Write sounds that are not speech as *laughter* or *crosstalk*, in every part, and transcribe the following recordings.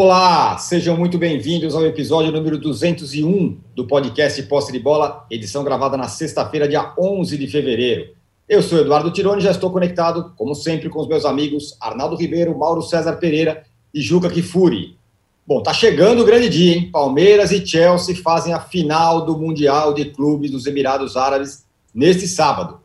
Olá, sejam muito bem-vindos ao episódio número 201 do podcast Posse de Bola, edição gravada na sexta-feira, dia 11 de fevereiro. Eu sou Eduardo Tironi já estou conectado, como sempre, com os meus amigos Arnaldo Ribeiro, Mauro César Pereira e Juca Kifuri. Bom, tá chegando o grande dia, hein? Palmeiras e Chelsea fazem a final do Mundial de Clubes dos Emirados Árabes neste sábado.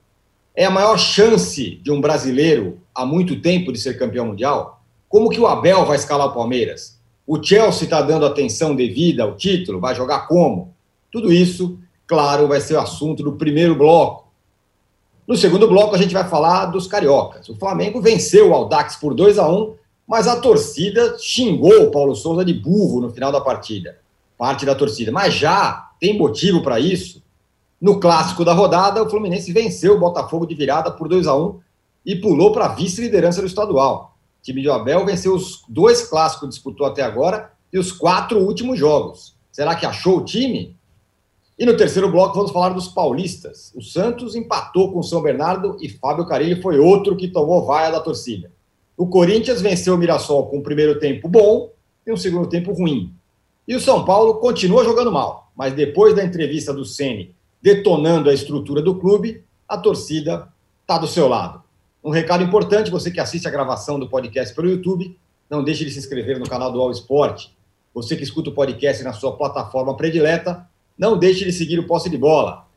É a maior chance de um brasileiro há muito tempo de ser campeão mundial? Como que o Abel vai escalar o Palmeiras? O Chelsea está dando atenção devida ao título? Vai jogar como? Tudo isso, claro, vai ser o assunto do primeiro bloco. No segundo bloco, a gente vai falar dos cariocas. O Flamengo venceu o Aldax por 2 a 1 mas a torcida xingou o Paulo Souza de burro no final da partida. Parte da torcida. Mas já tem motivo para isso. No clássico da rodada, o Fluminense venceu o Botafogo de virada por 2 a 1 e pulou para a vice-liderança do estadual. O time de Abel venceu os dois clássicos que disputou até agora e os quatro últimos jogos. Será que achou o time? E no terceiro bloco vamos falar dos paulistas. O Santos empatou com o São Bernardo e Fábio Carilli foi outro que tomou vaia da torcida. O Corinthians venceu o Mirassol com um primeiro tempo bom e um segundo tempo ruim. E o São Paulo continua jogando mal, mas depois da entrevista do Ceni detonando a estrutura do clube, a torcida está do seu lado. Um recado importante, você que assiste a gravação do podcast pelo YouTube, não deixe de se inscrever no canal do All Sport. Você que escuta o podcast na sua plataforma predileta, não deixe de seguir o Posse de Bola.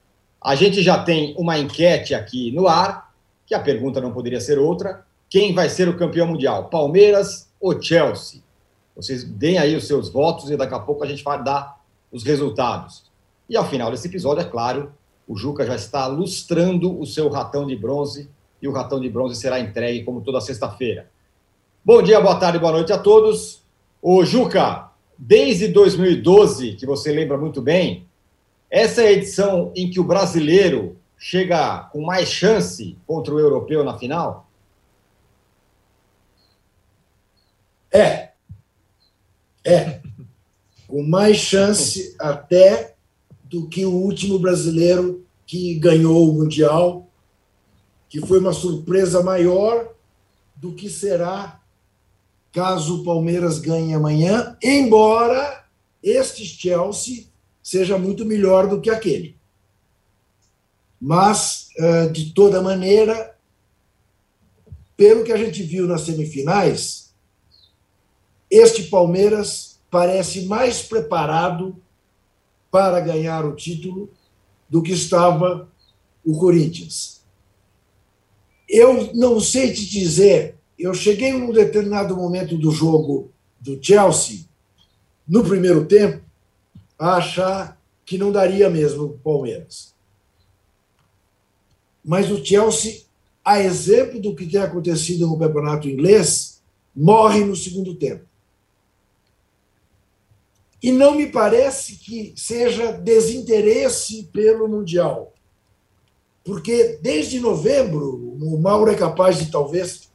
A gente já tem uma enquete aqui no ar, que a pergunta não poderia ser outra. Quem vai ser o campeão mundial, Palmeiras ou Chelsea? Vocês deem aí os seus votos e daqui a pouco a gente vai dar os resultados. E ao final desse episódio, é claro, o Juca já está lustrando o seu ratão de bronze e o ratão de bronze será entregue como toda sexta-feira. Bom dia, boa tarde, boa noite a todos. Ô Juca, desde 2012, que você lembra muito bem, essa é a edição em que o brasileiro chega com mais chance contra o europeu na final? É. É. Com mais chance até do que o último brasileiro que ganhou o Mundial que foi uma surpresa maior do que será caso o Palmeiras ganhe amanhã, embora este Chelsea seja muito melhor do que aquele. Mas, eh, de toda maneira, pelo que a gente viu nas semifinais, este Palmeiras parece mais preparado para ganhar o título do que estava o Corinthians. Eu não sei te dizer, eu cheguei em um determinado momento do jogo do Chelsea, no primeiro tempo, a achar que não daria mesmo o Palmeiras. Mas o Chelsea, a exemplo do que tem acontecido no campeonato inglês, morre no segundo tempo. E não me parece que seja desinteresse pelo Mundial. Porque desde novembro, o Mauro é capaz de talvez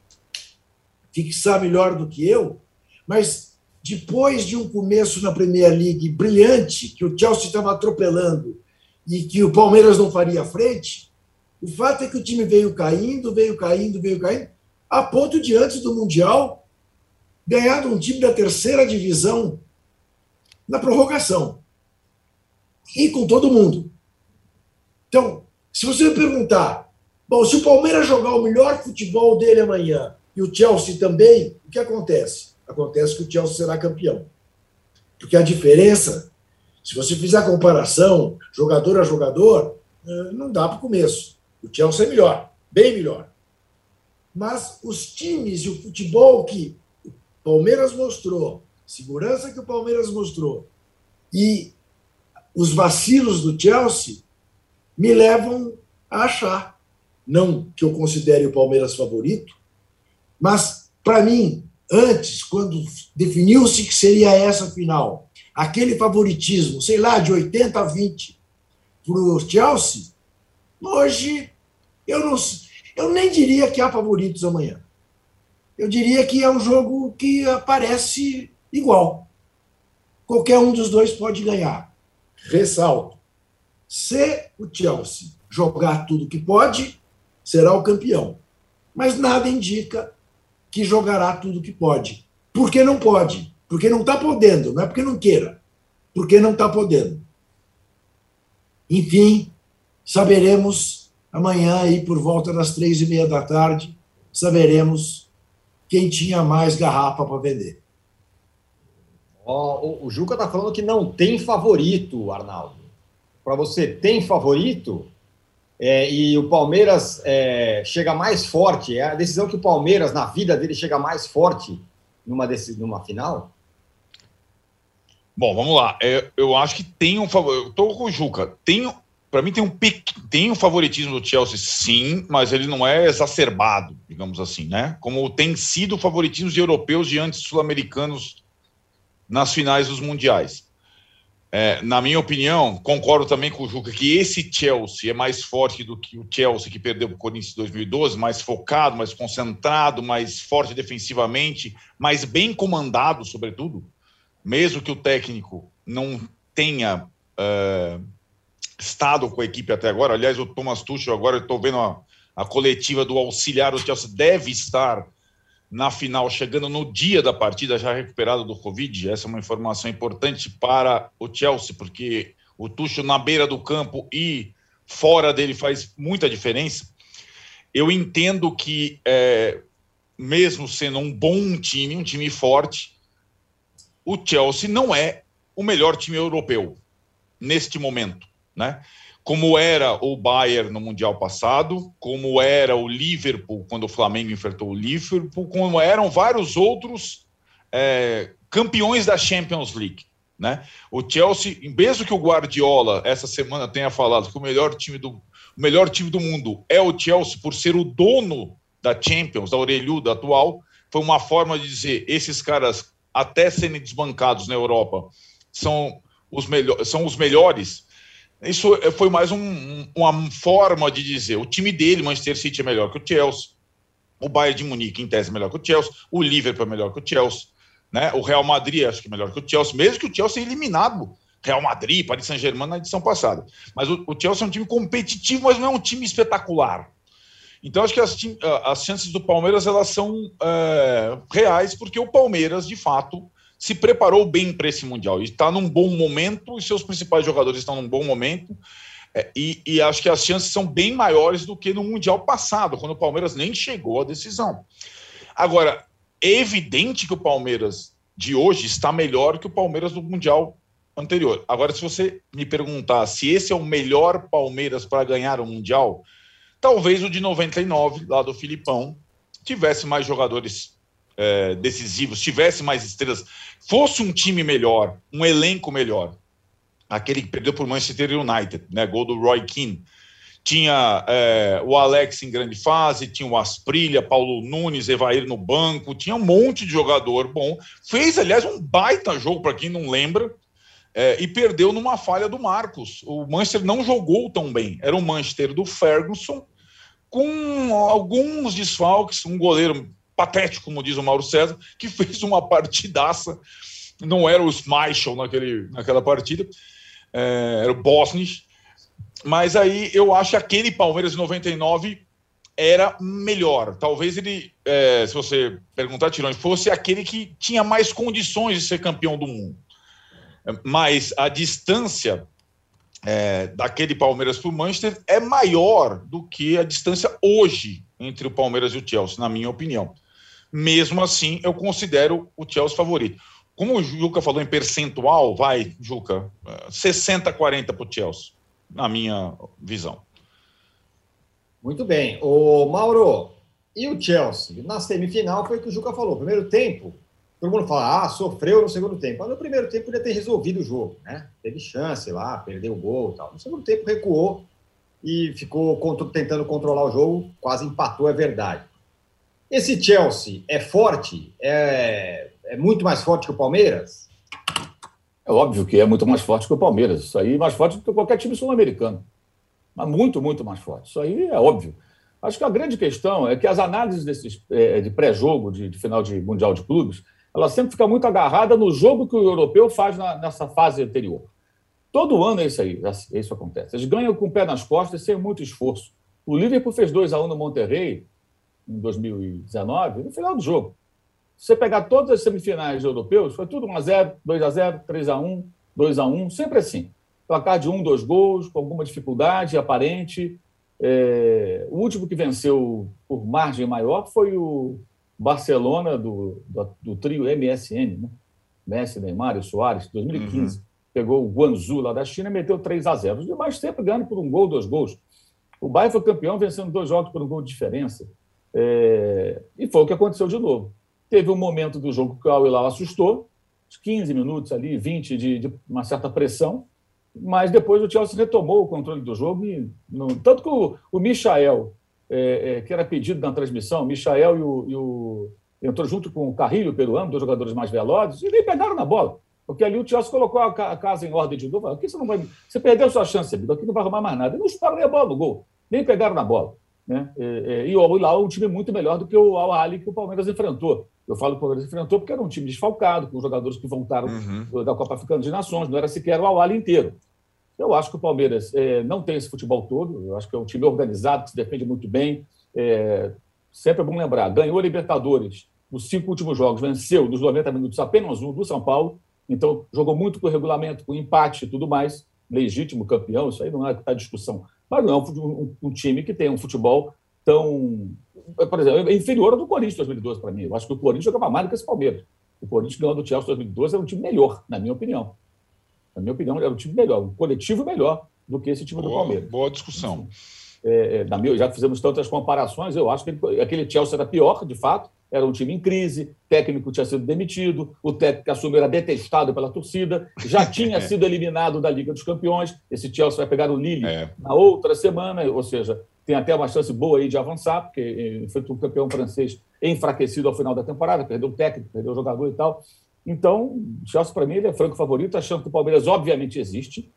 fixar melhor do que eu, mas depois de um começo na Premier League brilhante, que o Chelsea estava atropelando e que o Palmeiras não faria frente, o fato é que o time veio caindo, veio caindo, veio caindo, a ponto de antes do Mundial ganhar um time da terceira divisão na prorrogação. E com todo mundo. Então, se você me perguntar, bom, se o Palmeiras jogar o melhor futebol dele amanhã e o Chelsea também, o que acontece? Acontece que o Chelsea será campeão. Porque a diferença, se você fizer a comparação jogador a jogador, eh, não dá para o começo. O Chelsea é melhor, bem melhor. Mas os times e o futebol que o Palmeiras mostrou, segurança que o Palmeiras mostrou, e os vacilos do Chelsea me levam a achar, não que eu considere o Palmeiras favorito, mas para mim, antes, quando definiu-se que seria essa final, aquele favoritismo, sei lá, de 80 a 20 para o Chelsea, hoje eu não eu nem diria que há favoritos amanhã. Eu diria que é um jogo que aparece igual. Qualquer um dos dois pode ganhar. Ressalto. Se o Chelsea jogar tudo que pode, será o campeão. Mas nada indica que jogará tudo que pode. Por que não pode? Porque não está podendo, não é porque não queira, porque não está podendo. Enfim, saberemos amanhã, aí por volta das três e meia da tarde, saberemos quem tinha mais garrafa para vender. Oh, o Juca está falando que não tem favorito, Arnaldo. Para você, tem favorito? É, e o Palmeiras é, chega mais forte. É a decisão que o Palmeiras, na vida dele, chega mais forte numa, numa final? Bom, vamos lá. É, eu acho que tem um favorito. Eu tô com o Juca. Tem, para mim tem um tem um favoritismo do Chelsea, sim, mas ele não é exacerbado, digamos assim, né? Como tem sido favoritismos de europeus diante sul-americanos nas finais dos mundiais. É, na minha opinião, concordo também com o Juca que esse Chelsea é mais forte do que o Chelsea que perdeu para o Corinthians em 2012, mais focado, mais concentrado, mais forte defensivamente, mais bem comandado, sobretudo, mesmo que o técnico não tenha uh, estado com a equipe até agora. Aliás, o Thomas Tuchel, agora eu estou vendo a, a coletiva do auxiliar, o Chelsea deve estar na final, chegando no dia da partida, já recuperado do Covid. Essa é uma informação importante para o Chelsea, porque o Tuchel na beira do campo e fora dele faz muita diferença. Eu entendo que, é, mesmo sendo um bom time, um time forte, o Chelsea não é o melhor time europeu neste momento, né? Como era o Bayern no Mundial passado, como era o Liverpool quando o Flamengo enfrentou o Liverpool, como eram vários outros é, campeões da Champions League. Né? O Chelsea, mesmo que o Guardiola essa semana tenha falado que o melhor time do, o melhor time do mundo é o Chelsea por ser o dono da Champions, da orelhuda atual, foi uma forma de dizer esses caras até serem desbancados na Europa são os, melhor, são os melhores isso foi mais um, uma forma de dizer: o time dele, Manchester City, é melhor que o Chelsea, o Bayern de Munique, em tese, é melhor que o Chelsea, o Liverpool é melhor que o Chelsea, né? o Real Madrid, acho que é melhor que o Chelsea, mesmo que o Chelsea é eliminado. Real Madrid, Paris Saint-Germain na edição passada. Mas o, o, Chelsea é um time competitivo, mas não é um time espetacular. Então, acho que as, as chances do Palmeiras elas são é, reais, porque o Palmeiras, de fato, se preparou bem para esse Mundial. Está num bom momento, e seus principais jogadores estão num bom momento. É, e, e, acho que as chances são bem maiores do que no Mundial passado, quando o Palmeiras nem chegou à decisão. Agora, é evidente que o Palmeiras de hoje está melhor que o Palmeiras do Mundial anterior. Agora, se você me perguntar se esse é o melhor Palmeiras para ganhar o Mundial, talvez o de 99, lá do Filipão, tivesse mais jogadores é, decisivos, tivesse mais estrelas, fosse um time melhor, um elenco melhor, aquele que perdeu por Manchester United, né, gol do Roy Keane, tinha é, o Alex em grande fase, tinha o Asprilha, Paulo Nunes, Evair no banco, tinha um monte de jogador bom. Fez, aliás, um baita jogo, para quem não lembra, é, e perdeu numa falha do Marcos. O Manchester não jogou tão bem. Era o Manchester do Ferguson, com alguns desfalques, um goleiro patético, como diz o Mauro César, que fez uma partidaça. Não era o Schmeichel naquele, naquela partida, é, era o Bosnich. Mas aí eu acho que aquele Palmeiras de 99 era melhor. Talvez ele, é, se você perguntar, Tirone, fosse aquele que tinha mais condições de ser campeão do mundo. Mas a distância é, daquele Palmeiras para o Manchester é maior do que a distância hoje entre o Palmeiras e o Chelsea, na minha opinião. Mesmo assim, eu considero o Chelsea favorito. Como o Juca falou em percentual, vai, Juca, 60-40 para o Chelsea, na minha visão. Muito bem. O Mauro, e o Chelsea? Na semifinal foi o que o Juca falou. Primeiro tempo, todo mundo fala, ah, sofreu no segundo tempo. Mas no primeiro tempo podia ter resolvido o jogo, né? Teve chance lá, perdeu o gol e tal. No segundo tempo recuou e ficou tentando controlar o jogo, quase empatou, é verdade. Esse Chelsea é forte? É, é muito mais forte que o Palmeiras? É óbvio que é muito mais forte que o Palmeiras. Isso aí é mais forte do que qualquer time sul-americano. Mas muito, muito mais forte. Isso aí é óbvio. Acho que a grande questão é que as análises desses, é, de pré-jogo, de, de, final de Mundial de Clubes, ela sempre fica muito agarrada no jogo que o europeu faz na, nessa fase anterior. Todo ano é isso aí, é isso acontece. Eles ganham com o pé nas costas sem muito esforço. O Liverpool fez 2 a 1 no Monterrey em 2019, no final do jogo. Se você pegar todas as semifinais europeus, foi tudo 1x0, 2x0, 3x1, 2x1, sempre assim. Placar de um, dois gols, com alguma dificuldade aparente. É, o último que venceu por margem maior foi o Barcelona do, do, do trio MSN, né? Messi, Neymar e Soares, 2015. Uhum. Pegou o Guangzhou lá da China e meteu 3 a 0 Os demais sempre ganham por um gol, dois gols. O Bayern foi campeão vencendo dois jogos por um gol de diferença. É... E foi o que aconteceu de novo. Teve um momento do jogo que o Al Hilal assustou, uns 15 minutos ali, 20 de, de, uma certa pressão, mas depois o Chelsea retomou o controle do jogo. E, tanto que o, o Michael, é, é, que era pedido na transmissão, o Michael e o, o, entrou junto com o Carrilho, peruano, dois jogadores mais velozes, e nem pegaram na bola. Porque ali o Chelsea colocou a casa em ordem de novo. Aqui você não vai. Você perdeu sua chance. Aqui não vai arrumar mais nada. E não espalhou a bola no gol. Nem pegaram na bola. Né? E, e, o Al é um time muito melhor do que o Al Ali que o Palmeiras enfrentou. Eu falo que o Palmeiras enfrentou porque era um time desfalcado, com jogadores que voltaram uhum. da Copa Africana de Nações, não era sequer o Al Ali inteiro. Eu acho que o Palmeiras é, não tem esse futebol todo, eu acho que é um time organizado, que se defende muito bem. É, sempre é bom lembrar, ganhou a Libertadores nos cinco últimos jogos, venceu dos 90 minutos apenas um do São Paulo, então, jogou muito com o regulamento, com empate e tudo mais, legítimo campeão, isso aí não é discussão. Mas não é um, um, um, time que tem um futebol tão. Por exemplo, é inferior ao do Corinthians 2012 para mim. Eu acho que o Corinthians jogava mais do que esse Palmeiras. O Corinthians ganhou do Chelsea 2012 era um time melhor, na minha opinião. Na minha opinião, era um time melhor, um coletivo melhor do que esse time boa, do Palmeiras. Boa discussão. É, é, na minha, já fizemos tantas comparações, eu acho que ele, aquele Chelsea era pior, de fato, era um time em crise, técnico tinha sido demitido, o técnico que assumiu era detestado pela torcida, já *laughs* tinha sido eliminado da Liga dos Campeões. Esse Chelsea vai pegar o Lille é. na outra semana, ou seja, tem até uma chance boa aí de avançar, porque foi um campeão francês enfraquecido ao final da temporada, perdeu o técnico, perdeu o jogador e tal. Então, o Chelsea, para mim, ele é franco favorito, achando que o Palmeiras, obviamente, existe.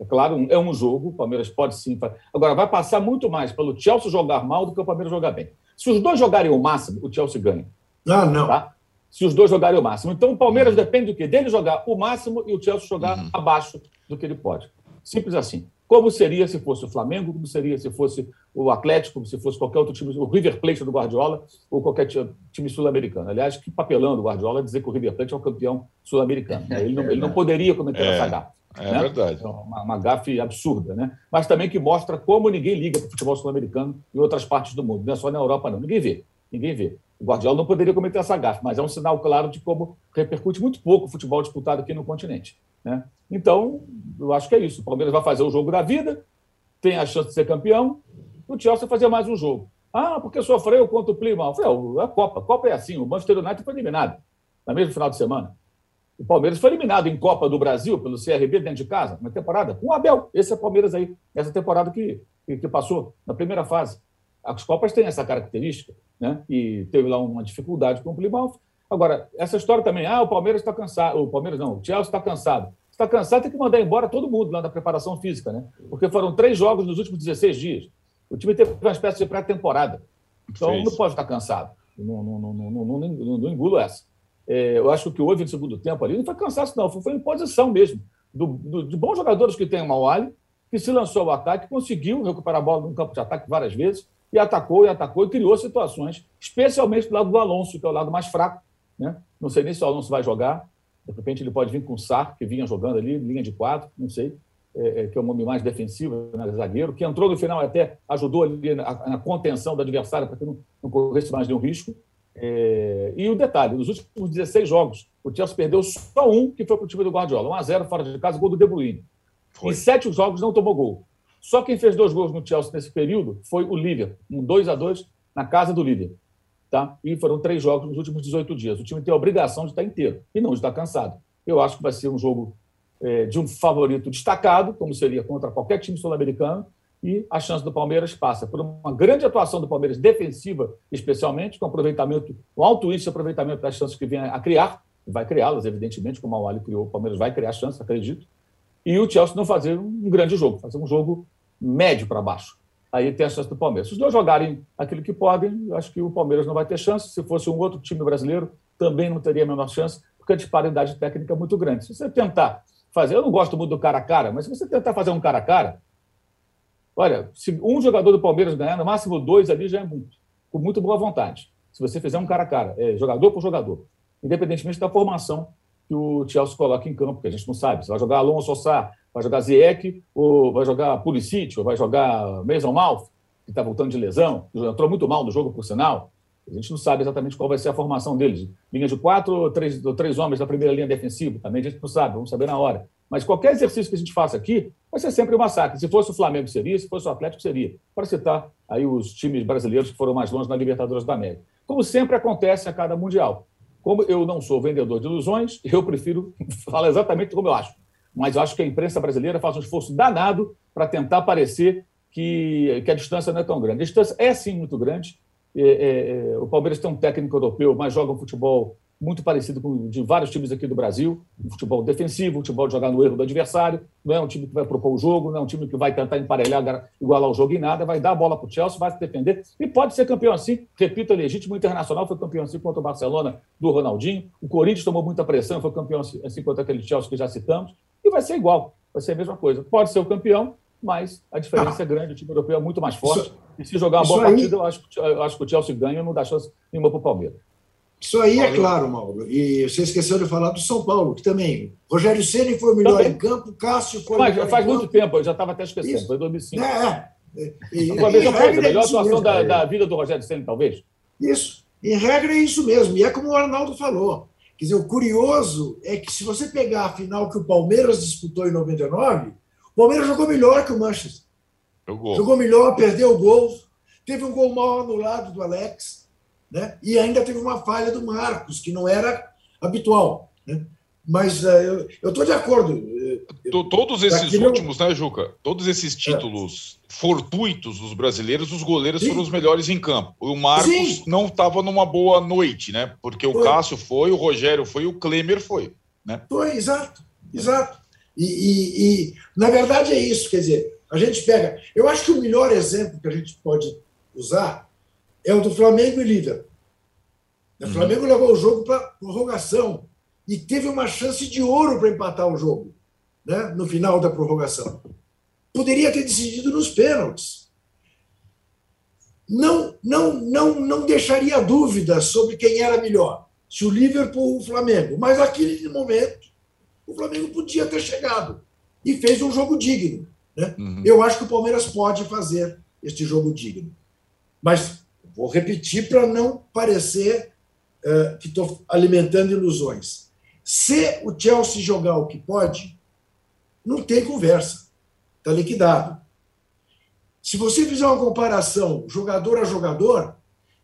É claro, é um jogo, o Palmeiras pode sim. Agora, vai passar muito mais pelo Chelsea jogar mal do que o Palmeiras jogar bem. Se os dois jogarem o máximo, o Chelsea ganha. Ah, não. Tá? Se os dois jogarem o máximo. Então, o Palmeiras uhum. depende do quê? Dele jogar o máximo e o Chelsea jogar uhum. abaixo do que ele pode. Simples assim. Como seria se fosse o Flamengo, como seria se fosse o Atlético, como se fosse qualquer outro time, o River Plate do Guardiola ou qualquer time sul-americano. Aliás, que papelando o Guardiola dizer que o River Plate é o campeão sul-americano. Ele, não, ele não poderia cometer é. essa gafa. É né? verdade. É uma, uma gafe absurda, né? Mas também que mostra como ninguém liga para o futebol sul-americano em outras partes do mundo. Não é só na Europa, não. Ninguém vê. Ninguém vê. O Guardiola não poderia cometer essa gafe, mas é um sinal claro de como repercute muito pouco o futebol disputado aqui no continente. Né? Então, eu acho que é isso. O Palmeiras vai fazer o jogo da vida, tem a chance de ser campeão, o Chelsea fazer mais um jogo. Ah, porque sofreu contra o Plymouth. Falei, a Copa. A Copa é assim. O Manchester United foi eliminado no mesmo final de semana. O Palmeiras foi eliminado em Copa do Brasil pelo CRB dentro de casa, na temporada, com o Abel. Esse é o Palmeiras aí, essa temporada que, que, passou, na primeira fase. As Copas têm essa característica, né? E teve lá uma dificuldade com o Plymouth. Agora, essa história também, ah, o Palmeiras está cansado, o Palmeiras não, o Chelsea está cansado. Está cansado, tem que mandar embora todo mundo lá da preparação física, né? Porque foram três jogos nos últimos 16 dias. O time teve uma espécie de pré-temporada. Então, não pode estar cansado. Não, não, não, não, não, não, não engulo essa. É, eu acho que houve no segundo tempo ali não foi cansaço, não, foi, foi imposição mesmo. Do, do, de bons jogadores que tem o Mauali, que se lançou ao ataque, conseguiu recuperar a bola no campo de ataque várias vezes, e atacou, e atacou, e criou situações, especialmente do lado do Alonso, que é o lado mais fraco. Né? Não sei nem se o Alonso vai jogar, de repente ele pode vir com o Sar, que vinha jogando ali, linha de quatro, não sei, é, é, que é um homem mais defensivo, né, zagueiro, que entrou no final até ajudou ali na, na contenção do adversário para que não, não corresse mais nenhum risco. É, e o detalhe, nos últimos 16 jogos, o Chelsea perdeu só um, que foi para o time do Guardiola. 1x0 fora de casa, gol do De Bruyne. Foi. Em sete jogos não tomou gol. Só quem fez dois gols no Chelsea nesse período foi o Liverpool, um 2 a 2 na casa do Liverpool. Tá? E foram três jogos nos últimos 18 dias. O time tem a obrigação de estar inteiro e não de estar cansado. Eu acho que vai ser um jogo é, de um favorito destacado, como seria contra qualquer time sul-americano, e a chance do Palmeiras passa por uma grande atuação do Palmeiras defensiva, especialmente, com aproveitamento, um alto índice de aproveitamento das chances que vem a criar, vai criá-las, evidentemente, como o Mauali criou, o Palmeiras vai criar chances, acredito, e o Chelsea não fazer um grande jogo, fazer um jogo médio para baixo. Aí tem a chance do Palmeiras. Se os dois jogarem aquilo que podem, acho que o Palmeiras não vai ter chance. Se fosse um outro time brasileiro, também não teria a menor chance, porque a disparidade técnica é muito grande. Se você tentar fazer, eu não gosto muito do cara a cara, mas se você tentar fazer um cara a cara, Olha, se um jogador do Palmeiras ganhar, no máximo dois ali já é muito, com muito boa vontade. Se você fizer um cara a cara, é, jogador por jogador, independentemente da formação que o Chelsea coloca em campo, que a gente não sabe. Se vai jogar Alonso Sossá, vai jogar Ziyech, ou vai jogar Pulisic, ou vai jogar Mason Mouth, que está voltando de lesão, entrou muito mal no jogo, por sinal. A gente não sabe exatamente qual vai ser a formação deles. Linha de quatro três, três homens na primeira linha defensiva, também a gente não sabe, vamos saber na hora. Mas qualquer exercício que a gente faça aqui vai ser sempre um massacre. Se fosse o Flamengo, seria. Se fosse o Atlético, seria. Para citar aí os times brasileiros que foram mais longe na Libertadores da América. Como sempre acontece a cada Mundial. Como eu não sou vendedor de ilusões, *laughs* eu prefiro falar exatamente como eu acho. Mas eu acho que a imprensa brasileira faz um esforço danado para tentar parecer que, que a distância não é tão grande. A distância é sim muito grande. É, é, é o Palmeiras tem um técnico europeu, mas joga um futebol muito parecido com de vários times aqui do Brasil, um futebol defensivo, um futebol de jogar no erro do adversário, não é um time que vai propor o jogo, não é um time que vai tentar emparelhar, igualar o jogo em nada, vai dar a bola para o Chelsea, vai se defender e pode ser campeão assim. Repito, é legítimo, o Internacional foi campeão assim contra o Barcelona do Ronaldinho, o Corinthians tomou muita pressão, foi campeão assim, assim contra aquele Chelsea que já citamos, e vai ser igual, vai ser a mesma coisa. Pode ser o campeão, mas a diferença ah, é grande, o time europeu é muito mais forte, isso, e se jogar uma boa aí... partida, eu acho, eu acho que o Chelsea ganha e não dá chance nenhuma para o Palmeiras. Isso aí é claro, Mauro. E você esqueceu de falar do São Paulo, que também. Rogério Ceni foi o melhor também. em campo, Cássio foi Mas, Faz muito campo. tempo, eu já estava até esquecendo, Isso. foi 2005. É, é. E, Uma vez a melhor atuação da, da, vida do Rogério Ceni, talvez. Isso. Em regra é isso mesmo. E é como o Arnaldo falou. Quer dizer, o curioso é que se você pegar a final que o Palmeiras disputou em 99, o Palmeiras jogou melhor que o Manchester. Jogou, jogou melhor, perdeu o gol. Teve um gol mal anulado do Alex né? e ainda teve uma falha do Marcos, que não era habitual. Né? Mas uh, eu estou de acordo. Eh, todos esses últimos, né, Juca? Todos esses é. títulos é. fortuitos dos brasileiros, os goleiros Sim. foram os melhores em campo. O Marcos Sim. não estava numa boa noite, né? Porque o foi. Cássio foi, o Rogério foi, o Klemer foi. Né? Foi, exato, exato. E, e, e, na verdade é isso, quer dizer, a gente pega. Eu acho que o melhor exemplo que a gente pode usar é o do Flamengo e líder. O uhum. Flamengo levou o jogo para prorrogação e teve uma chance de ouro para empatar o jogo né, no final da prorrogação. Poderia ter decidido nos pênaltis. Não, não, não, não deixaria dúvida sobre quem era melhor, se o Liverpool ou o Flamengo. Mas naquele momento, o Flamengo podia ter chegado e fez um jogo digno. Né? Uhum. Eu acho que o Palmeiras pode fazer este jogo digno. Mas Vou repetir para não parecer uh, que estou alimentando ilusões. Se o Chelsea jogar o que pode, não tem conversa. Está liquidado. Se você fizer uma comparação jogador a jogador,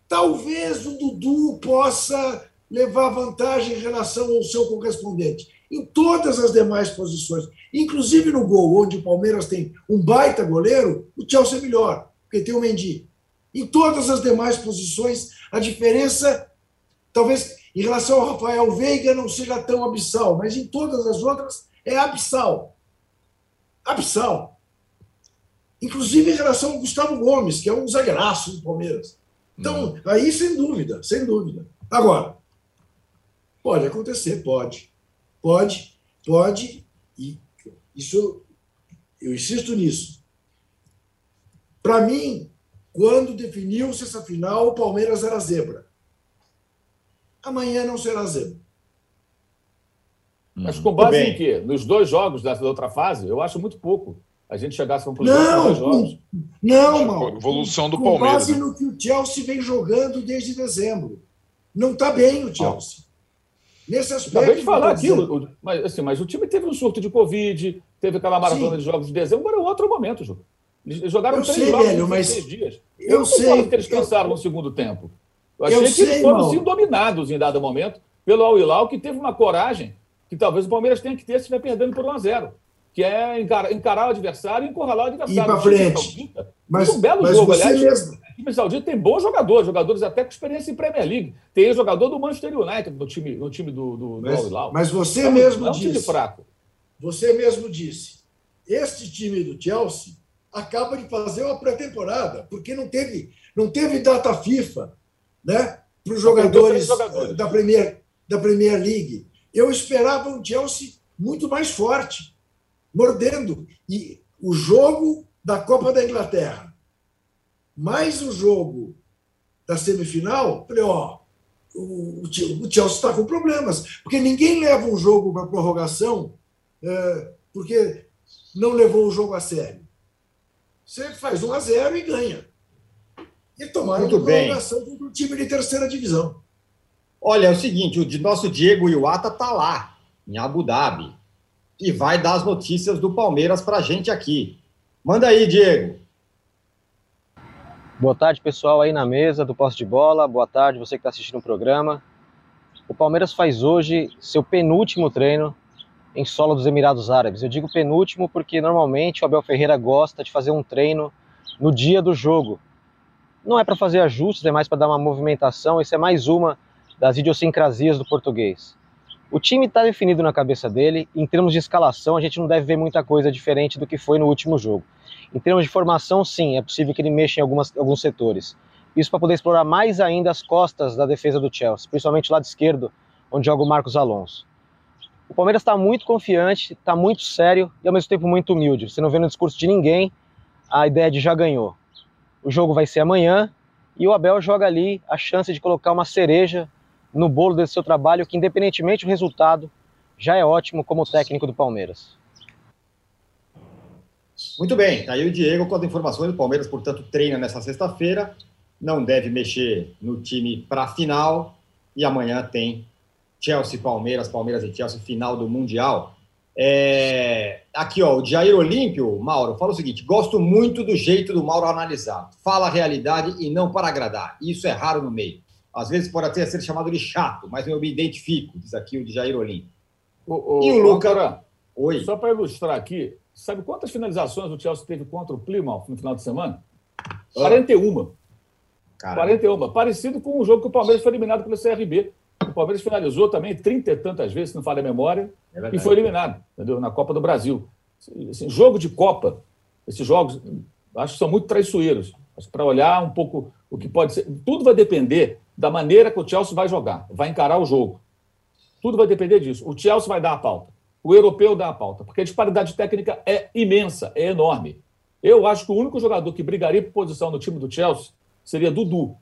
talvez o Dudu possa levar vantagem em relação ao seu correspondente. Em todas as demais posições, inclusive no gol, onde o Palmeiras tem um baita goleiro, o Chelsea é melhor, porque tem o Mendy. Em todas as demais posições, a diferença, talvez em relação ao Rafael Veiga, não seja tão abissal, mas em todas as outras é abissal. Abissal. Inclusive em relação ao Gustavo Gomes, que é um zagueiraço do Palmeiras. Então, hum. aí sem dúvida, sem dúvida. Agora, pode acontecer, pode. Pode, pode, e isso eu insisto nisso. Para mim, quando definiu-se essa final, o Palmeiras era zebra. Amanhã não será zebra. Mas com base em quê? Nos dois jogos dessa outra fase, eu acho muito pouco. A gente chegasse a conclusão não, dois jogos. Não, não. Evolução do com Palmeiras. Com base né? no que o Chelsea vem jogando desde dezembro. Não está bem o Chelsea. Nesse aspecto. Acabei de falar aqui, mas, assim, mas o time teve um surto de Covid, teve aquela maratona Sim. de jogos de dezembro, agora é outro momento, Ju. Eles jogaram eu três sei, jogos velho, mas três dias. Eu, eu sei que eles cansaram eu... no segundo tempo. Eu achei eu que sei, eles foram sim dominados em dado momento pelo Al Hilal, que teve uma coragem que talvez o Palmeiras tenha que ter se estiver perdendo por 1 a 0 que é encarar, encarar o adversário e encurralar o adversário. Ir para frente. mas, um belo mas jogo, aliás. Mesmo... O time saudita tem bons jogadores, jogadores até com experiência em Premier League. Tem jogador do Manchester United no time, no time do, do, mas, do Al Hilal. Mas você é, mesmo é um disse. Time fraco. Você mesmo disse. Este time do Chelsea acaba de fazer uma pré-temporada, porque não teve, não teve data FIFA né, para os jogadores, jogadores, Da, Premier, da Premier League. Eu esperava um Chelsea muito mais forte, mordendo. E o jogo da Copa da Inglaterra, mais o jogo da semifinal, falei, ó, o, o Chelsea está com problemas, porque ninguém leva um jogo para prorrogação é, porque não levou o jogo a sério. Você faz 1 a 0 e ganha. E tomaram Muito uma prorrogação contra o time de terceira divisão. Olha, é o seguinte, o nosso Diego Iwata está lá, em Abu Dhabi, e vai dar as notícias do Palmeiras para a gente aqui. Manda aí, Diego. Boa tarde, pessoal aí na mesa do Posse de Bola. Boa tarde, você que está assistindo o programa. O Palmeiras faz hoje seu penúltimo treino em solo dos Emirados Árabes. Eu digo penúltimo porque normalmente o Abel Ferreira gosta de fazer um treino no dia do jogo. Não é para fazer ajustes, é mais para dar uma movimentação. Isso é mais uma das idiosincrasias do português. O time está definido na cabeça dele. Em termos de escalação, a gente não deve ver muita coisa diferente do que foi no último jogo. Em termos de formação, sim, é possível que ele mexa em algumas, alguns setores. Isso para poder explorar mais ainda as costas da defesa do Chelsea, principalmente o lado esquerdo, onde joga o Marcos Alonso. O Palmeiras está muito confiante, está muito sério e ao mesmo tempo muito humilde. Você não vê no discurso de ninguém a ideia de já ganhou. O jogo vai ser amanhã e o Abel joga ali a chance de colocar uma cereja no bolo desse seu trabalho, que independentemente do resultado, já é ótimo como técnico do Palmeiras. Muito bem, tá aí o Diego com as informações do Palmeiras, portanto, treina nessa sexta-feira, não deve mexer no time para a final e amanhã tem Chelsea Palmeiras, Palmeiras e Chelsea, final do Mundial. É... Aqui, ó, o Jair Olímpio, Mauro, fala o seguinte: gosto muito do jeito do Mauro analisar. Fala a realidade e não para agradar. Isso é raro no meio. Às vezes pode até ser chamado de chato, mas eu me identifico, diz aqui o Jair Olímpio. O, o, e o Lucas. Oi. Só para ilustrar aqui, Sabe quantas finalizações o Chelsea teve contra o Plymouth no final de semana? 41. Caramba. 41. Parecido com o jogo que o Palmeiras foi eliminado pelo CRB. O Palmeiras finalizou também trinta e tantas vezes, se não falha a memória, é e foi eliminado entendeu? na Copa do Brasil. Assim, jogo de Copa, esses jogos, acho que são muito traiçoeiros. Para olhar um pouco o que pode ser. Tudo vai depender da maneira que o Chelsea vai jogar, vai encarar o jogo. Tudo vai depender disso. O Chelsea vai dar a pauta o europeu dá a pauta, porque a disparidade técnica é imensa, é enorme. Eu acho que o único jogador que brigaria por posição no time do Chelsea seria Dudu.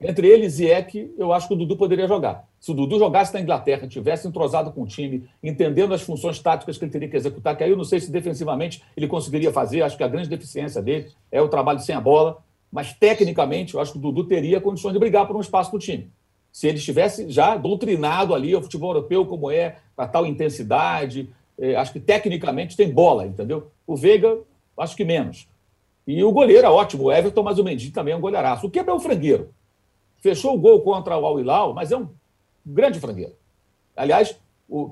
Entre eles e Eck, eu acho que o Dudu poderia jogar. Se o Dudu jogasse na Inglaterra, tivesse entrosado com o time, entendendo as funções táticas que ele teria que executar, que aí eu não sei se defensivamente ele conseguiria fazer, acho que a grande deficiência dele é o trabalho sem a bola, mas tecnicamente eu acho que o Dudu teria condições de brigar por um espaço no time se ele estivesse já doutrinado ali o futebol europeu como é, para tal intensidade. É, acho que tecnicamente tem bola, entendeu? O Veiga, acho que menos. E o goleiro é ótimo, o Everton, mas o Mendy também é um goleiraço. O que é o frangueiro. Fechou o gol contra o Al-Hilal, mas é um grande frangueiro. Aliás,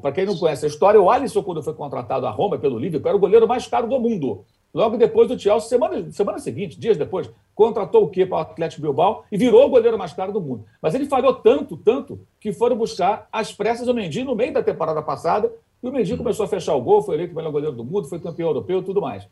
para quem não conhece a história, o Alisson, quando foi contratado a Roma pelo Liverpool, era o goleiro mais caro do mundo. Logo depois do Chelsea, semana, semana seguinte, dias depois, contratou o quê para o Atlético Bilbao e virou o goleiro mais caro do mundo. Mas ele falhou tanto, tanto, que foram buscar as pressas o Mendy no meio da temporada passada e o Mendy começou a fechar o gol, foi eleito o melhor goleiro do mundo, foi campeão europeu e tudo mais.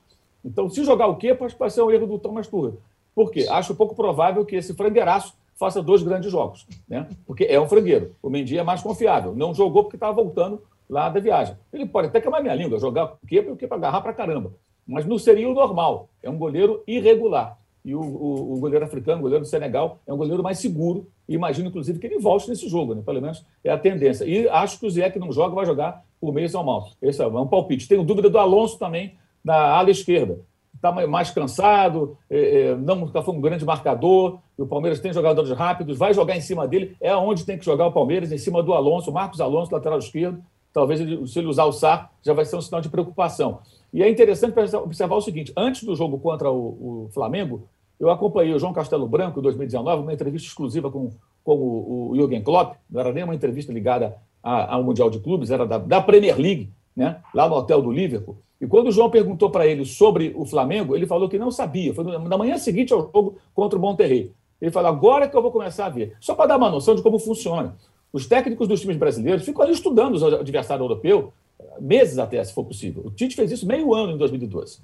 Então, se jogar o quê, pode ser um erro do Thomas Tuchel. Por quê? Acho pouco provável que esse frangueiraço faça dois grandes jogos, né? Porque é um frangueiro. O Mendy é mais confiável. Não jogou porque estava voltando lá da viagem. Ele pode até queimar minha língua, jogar o quê, porque para agarrar para caramba mas não seria o normal. É um goleiro irregular. E o, o, o, goleiro africano, o goleiro do Senegal, é um goleiro mais seguro. E imagino, inclusive, que ele volte nesse jogo, né? pelo menos é a tendência. E acho que o Zé, que não joga, vai jogar por meio São Paulo. Esse é um palpite. Tenho dúvida do Alonso também, na ala esquerda. Está mais cansado, é, é, não foi um grande marcador. o Palmeiras tem jogadores rápidos, vai jogar em cima dele. É onde tem que jogar o Palmeiras, em cima do Alonso, Marcos Alonso, lateral esquerdo. Talvez, ele, se ele usar o SAR, já vai ser um sinal de preocupação. E é interessante observar o seguinte: antes do jogo contra o, o Flamengo, eu acompanhei o João Castelo Branco, em 2019, uma entrevista exclusiva com, com o, o Jürgen Klopp. Não era nem uma entrevista ligada ao Mundial de Clubes, era da, da Premier League, né? lá no hotel do Liverpool. E quando o João perguntou para ele sobre o Flamengo, ele falou que não sabia. Foi na manhã seguinte ao jogo contra o Monterrey. Ele falou: agora que eu vou começar a ver. Só para dar uma noção de como funciona. Os técnicos dos times brasileiros ficam ali estudando o adversário europeu meses até, se for possível. O Tite fez isso meio ano em 2012,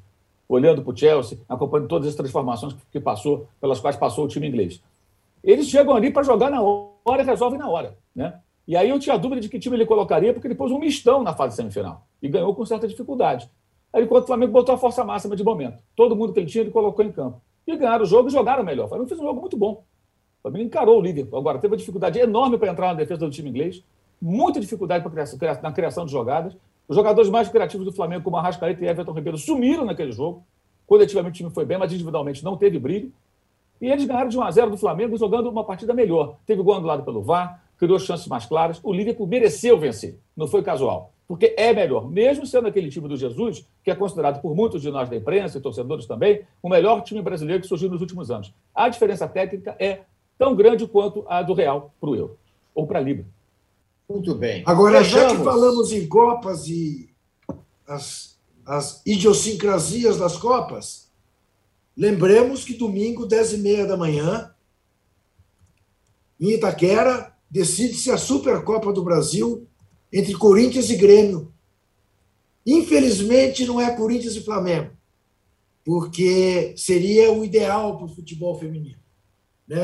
olhando para o Chelsea, acompanhando todas as transformações que passou, pelas quais passou o time inglês. Eles chegam ali para jogar na hora e resolvem na hora. Né? E aí eu tinha dúvida de que time ele colocaria, porque ele pôs um mistão na fase semifinal e ganhou com certa dificuldade. Aí, enquanto o Flamengo botou a força máxima de momento, todo mundo que ele tinha, ele colocou em campo. E ganharam o jogo e jogaram melhor. O Flamengo fez um jogo muito bom. O Flamengo encarou o Liverpool. Agora, teve uma dificuldade enorme para entrar na defesa do time inglês, muita dificuldade na criação de jogadas. Os jogadores mais criativos do Flamengo, como Arrascaeta e Everton Ribeiro, sumiram naquele jogo. Coletivamente o time foi bem, mas individualmente não teve brilho. E eles ganharam de 1 a 0 do Flamengo jogando uma partida melhor. Teve gol anulado pelo VAR, criou chances mais claras. O Liverpool mereceu vencer, não foi casual. Porque é melhor, mesmo sendo aquele time do Jesus, que é considerado por muitos de nós da imprensa e torcedores também, o melhor time brasileiro que surgiu nos últimos anos. A diferença técnica é tão grande quanto a do Real para o Euro, ou para a Libra. Muito bem. Agora, já que falamos em Copas e as, as idiosincrasias das Copas, lembremos que domingo, 10 e meia da manhã, em Itaquera, decide-se a Supercopa do Brasil entre Corinthians e Grêmio. Infelizmente, não é Corinthians e Flamengo, porque seria o ideal para o futebol feminino. Né?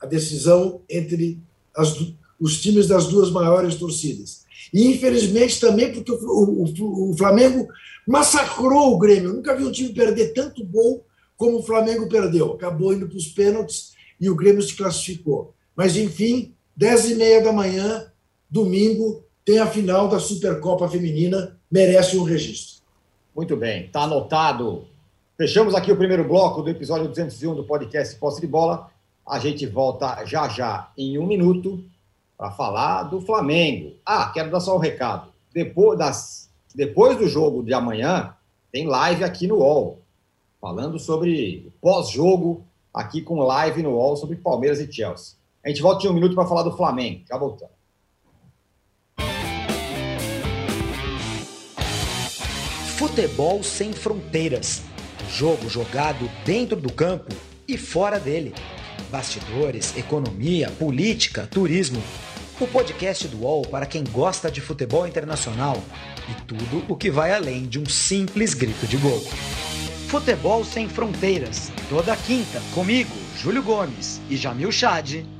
A decisão entre as, os times das duas maiores torcidas. E, infelizmente, também porque o, o, o Flamengo massacrou o Grêmio. Eu nunca vi um time perder tanto gol como o Flamengo perdeu. Acabou indo para os pênaltis e o Grêmio se classificou. Mas, enfim, 10 e meia da manhã, domingo, tem a final da Supercopa Feminina, merece um registro. Muito bem, está anotado. Fechamos aqui o primeiro bloco do episódio 201 do podcast Posse de Bola. A gente volta já já em um minuto para falar do Flamengo. Ah, quero dar só um recado. Depois, das, depois do jogo de amanhã, tem live aqui no UOL, falando sobre pós-jogo, aqui com live no UOL sobre Palmeiras e Chelsea. A gente volta em um minuto para falar do Flamengo. Já voltando. Futebol sem fronteiras. Jogo jogado dentro do campo e fora dele. Bastidores, economia, política, turismo. O podcast do UOL para quem gosta de futebol internacional e tudo o que vai além de um simples grito de gol. Futebol Sem Fronteiras, toda quinta, comigo, Júlio Gomes e Jamil Chad,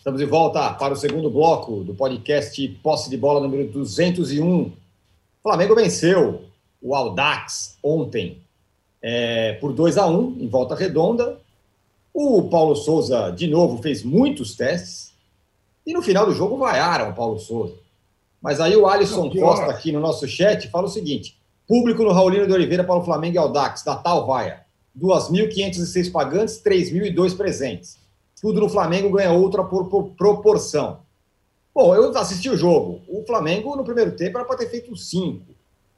Estamos de volta para o segundo bloco do podcast Posse de Bola número 201. O Flamengo venceu o Aldax ontem é, por 2 a 1 em volta redonda. O Paulo Souza, de novo, fez muitos testes. E no final do jogo vaiaram o Paulo Souza. Mas aí o Alisson Costa, aqui no nosso chat, fala o seguinte: público no Raulino de Oliveira para o Flamengo e Aldax, da tal vaia. 2.506 pagantes, 3.002 presentes tudo no Flamengo ganha outra por, por, proporção. Bom, eu assisti o jogo. O Flamengo, no primeiro tempo, era para ter feito 5.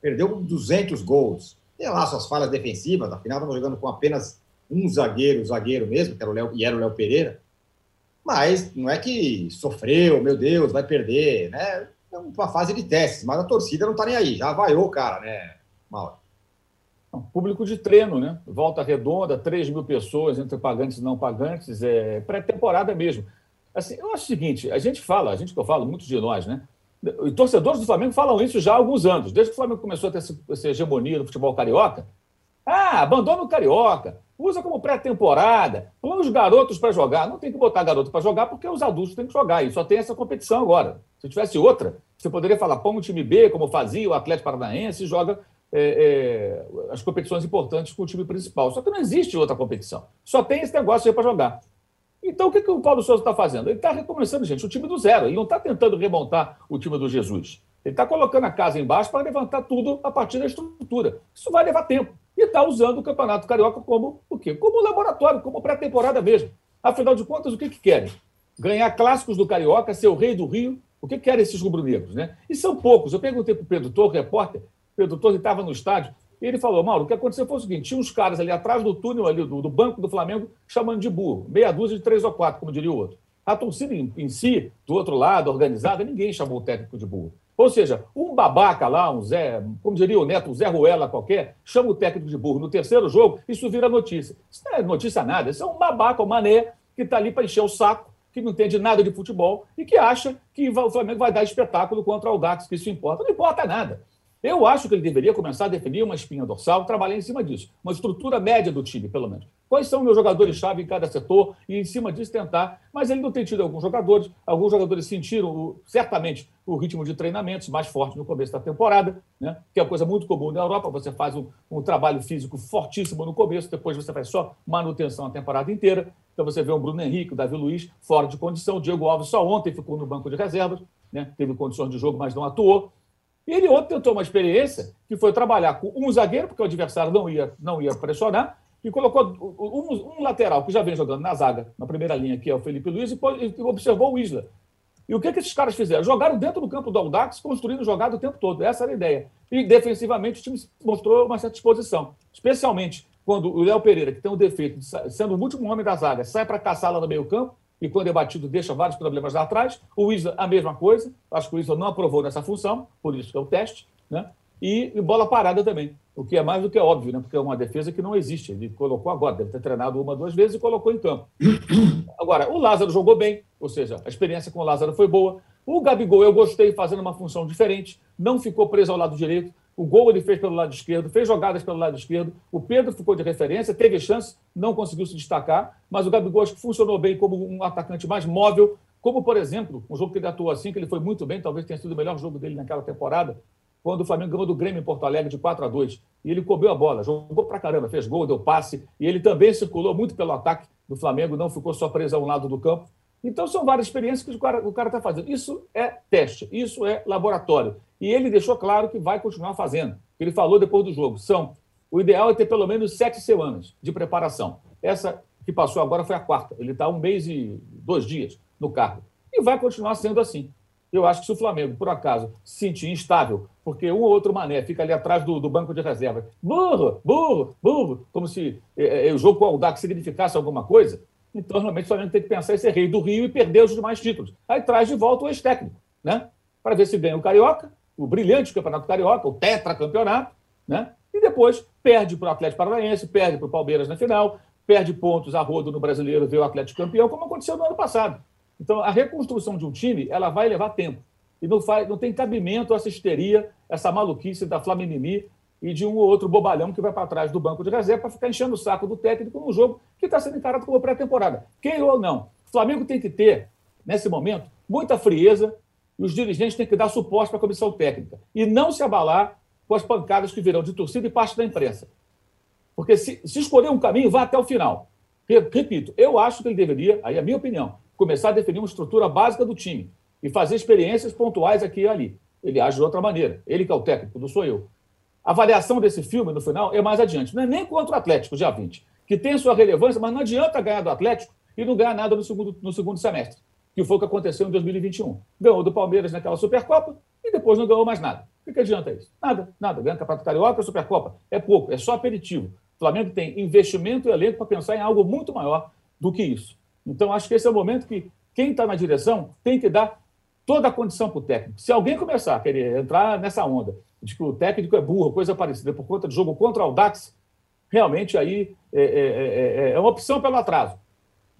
Perdeu 200 gols. Tem lá suas falhas defensivas. Afinal, estava jogando com apenas um zagueiro, zagueiro mesmo, que era o Léo, e era o Léo Pereira. Mas não é que sofreu, meu Deus, vai perder, né? É uma fase de testes, mas a torcida não está nem aí. Já vaiou o cara, né, Mauro? Público de treino, né? Volta redonda, 3 mil pessoas entre pagantes e não pagantes, é pré-temporada mesmo. Assim, eu acho o seguinte: a gente fala, a gente que eu falo, muitos de nós, né? E torcedores do Flamengo falam isso já há alguns anos, desde que o Flamengo começou a ter essa hegemonia do futebol carioca. Ah, abandona o carioca, usa como pré-temporada, põe os garotos para jogar. Não tem que botar garoto para jogar porque os adultos têm que jogar, e só tem essa competição agora. Se tivesse outra, você poderia falar, põe o time B, como fazia o Atlético Paranaense, joga é, é, as competições importantes com o time principal. Só que não existe outra competição. Só tem esse negócio aí para jogar. Então, o que, que o Paulo Souza está fazendo? Ele está recomeçando, gente, o time do zero. Ele não está tentando remontar o time do Jesus. Ele está colocando a casa embaixo para levantar tudo a partir da estrutura. Isso vai levar tempo. E está usando o Campeonato Carioca como o quê? Como laboratório, como pré-temporada mesmo. Afinal de contas, o que, que querem? Ganhar clássicos do Carioca, ser o rei do Rio. O que querem esses rubro-negros, né? E são poucos. Eu perguntei para o Pedro Torre, repórter, Pedro Torre estava no estádio, e ele falou, Mauro, o que aconteceu foi o seguinte, tinha uns caras ali atrás do túnel ali do, do banco do Flamengo chamando de burro, meia dúzia de três ou quatro, como diria o outro. A torcida em, em si, do outro lado, organizada, ninguém chamou o técnico de burro. Ou seja, um babaca lá, um Zé, como diria o Neto, um Zé Ruela qualquer, chama o técnico de burro no terceiro jogo, isso vira notícia. Isso não é notícia nada, isso é um babaca, um mané que está ali para encher o saco, que não entende nada de futebol e que acha que o Flamengo vai dar espetáculo contra o Dax, que isso importa. Não importa nada. Eu acho que ele deveria começar a definir uma espinha dorsal, trabalhar em cima disso, uma estrutura média do time, pelo menos. Quais são meus jogadores-chave em cada setor e, em cima disso, tentar. Mas ele não tem tido alguns jogadores, alguns jogadores sentiram certamente o ritmo de treinamentos mais forte no começo da temporada, né? que é uma coisa muito comum na Europa. Você faz um, um trabalho físico fortíssimo no começo, depois você faz só manutenção a temporada inteira. Então você vê o Bruno Henrique, o Davi Luiz fora de condição, o Diego Alves só ontem ficou no banco de reservas, né? teve condições de jogo, mas não atuou. E ele ontem tentou uma experiência que foi trabalhar com um zagueiro, porque o adversário não ia, não ia pressionar, e colocou um, um lateral que já vem jogando na zaga, na primeira linha, que é o Felipe Luiz, e, e observou o Isla. E o que, que esses caras fizeram? Jogaram dentro do campo do Aldax, construindo jogada o tempo todo. Essa era a ideia. E defensivamente o time mostrou uma certa disposição. Especialmente quando o Léo Pereira, que tem um defeito de sendo o último homem da zaga, sai para caçar lá no meio campo, e quando é batido deixa vários problemas lá atrás. O Isla, a mesma coisa. Acho que o Isla não aprovou nessa função, por isso que é o teste. Né? E, e, bola parada também, o que é mais do que óbvio, né? porque é uma defesa que não existe. Ele colocou agora, deve ter treinado uma, duas vezes e colocou em campo. *coughs* Agora, o Lázaro jogou bem, ou seja, a experiência com o Lázaro foi boa. O Gabigol eu gostei fazendo uma função diferente, não ficou preso ao lado direito, o gol ele fez pelo lado esquerdo, fez jogadas pelo lado esquerdo. O Pedro ficou de referência, teve chance, não conseguiu se destacar, mas o Gabigol acho que funcionou bem como um atacante mais móvel, como, por exemplo, um jogo que ele atuou assim, que ele foi muito bem, talvez tenha sido o melhor jogo dele naquela temporada, quando o Flamengo ganhou do Grêmio em Porto Alegre de 4 a 2 E ele cobrou a bola, jogou pra caramba, fez gol, deu passe, e ele também circulou muito pelo ataque do Flamengo, não ficou só preso a um lado do campo. Então, são várias experiências que o cara está fazendo. Isso é teste, isso é laboratório. E ele deixou claro que vai continuar fazendo. Ele falou depois do jogo. São, o ideal é ter pelo menos sete semanas de preparação. Essa que passou agora foi a quarta. Ele está um mês e dois dias no cargo. E vai continuar sendo assim. Eu acho que se o Flamengo, por acaso, se sentir instável, porque um ou outro mané fica ali atrás do, do banco de reserva, burro, burro, burro, como se é, é, o jogo com o Aldax significasse alguma coisa, então, normalmente, o Flamengo tem que pensar em ser rei do Rio e perder os demais títulos. Aí traz de volta o ex-técnico, né? Para ver se ganha o Carioca, o brilhante Campeonato Carioca, o tetracampeonato, né? E depois perde para o Atlético Paranaense, perde para o Palmeiras na final, perde pontos a rodo no Brasileiro, vê o Atlético campeão, como aconteceu no ano passado. Então, a reconstrução de um time, ela vai levar tempo. E não, faz, não tem cabimento essa histeria, essa maluquice da Flamini e de um ou outro bobalhão que vai para trás do banco de reserva para ficar enchendo o saco do técnico num jogo que está sendo encarado como pré-temporada. Quem ou não. O Flamengo tem que ter, nesse momento, muita frieza e os dirigentes têm que dar suporte para a comissão técnica e não se abalar com as pancadas que virão de torcida e parte da imprensa. Porque se, se escolher um caminho, vá até o final. Repito, eu acho que ele deveria, aí é a minha opinião, começar a definir uma estrutura básica do time e fazer experiências pontuais aqui e ali. Ele age de outra maneira. Ele que é o técnico, não sou eu. A avaliação desse filme, no final, é mais adiante. Não é nem contra o Atlético, dia 20, que tem sua relevância, mas não adianta ganhar do Atlético e não ganhar nada no segundo, no segundo semestre, que foi o que aconteceu em 2021. Ganhou do Palmeiras naquela Supercopa e depois não ganhou mais nada. O que, adianta isso? Nada, nada. Ganha Campeonato Carioca, Supercopa. É pouco, é só aperitivo. O Flamengo tem investimento e elenco para pensar em algo muito maior do que isso. Então, acho que esse é o momento que quem está na direção tem que dar toda a condição para o técnico. Se alguém começar a querer entrar nessa onda de que o técnico é burro, coisa parecida, por conta do jogo contra o Dax, realmente aí é, é, é, é uma opção pelo atraso.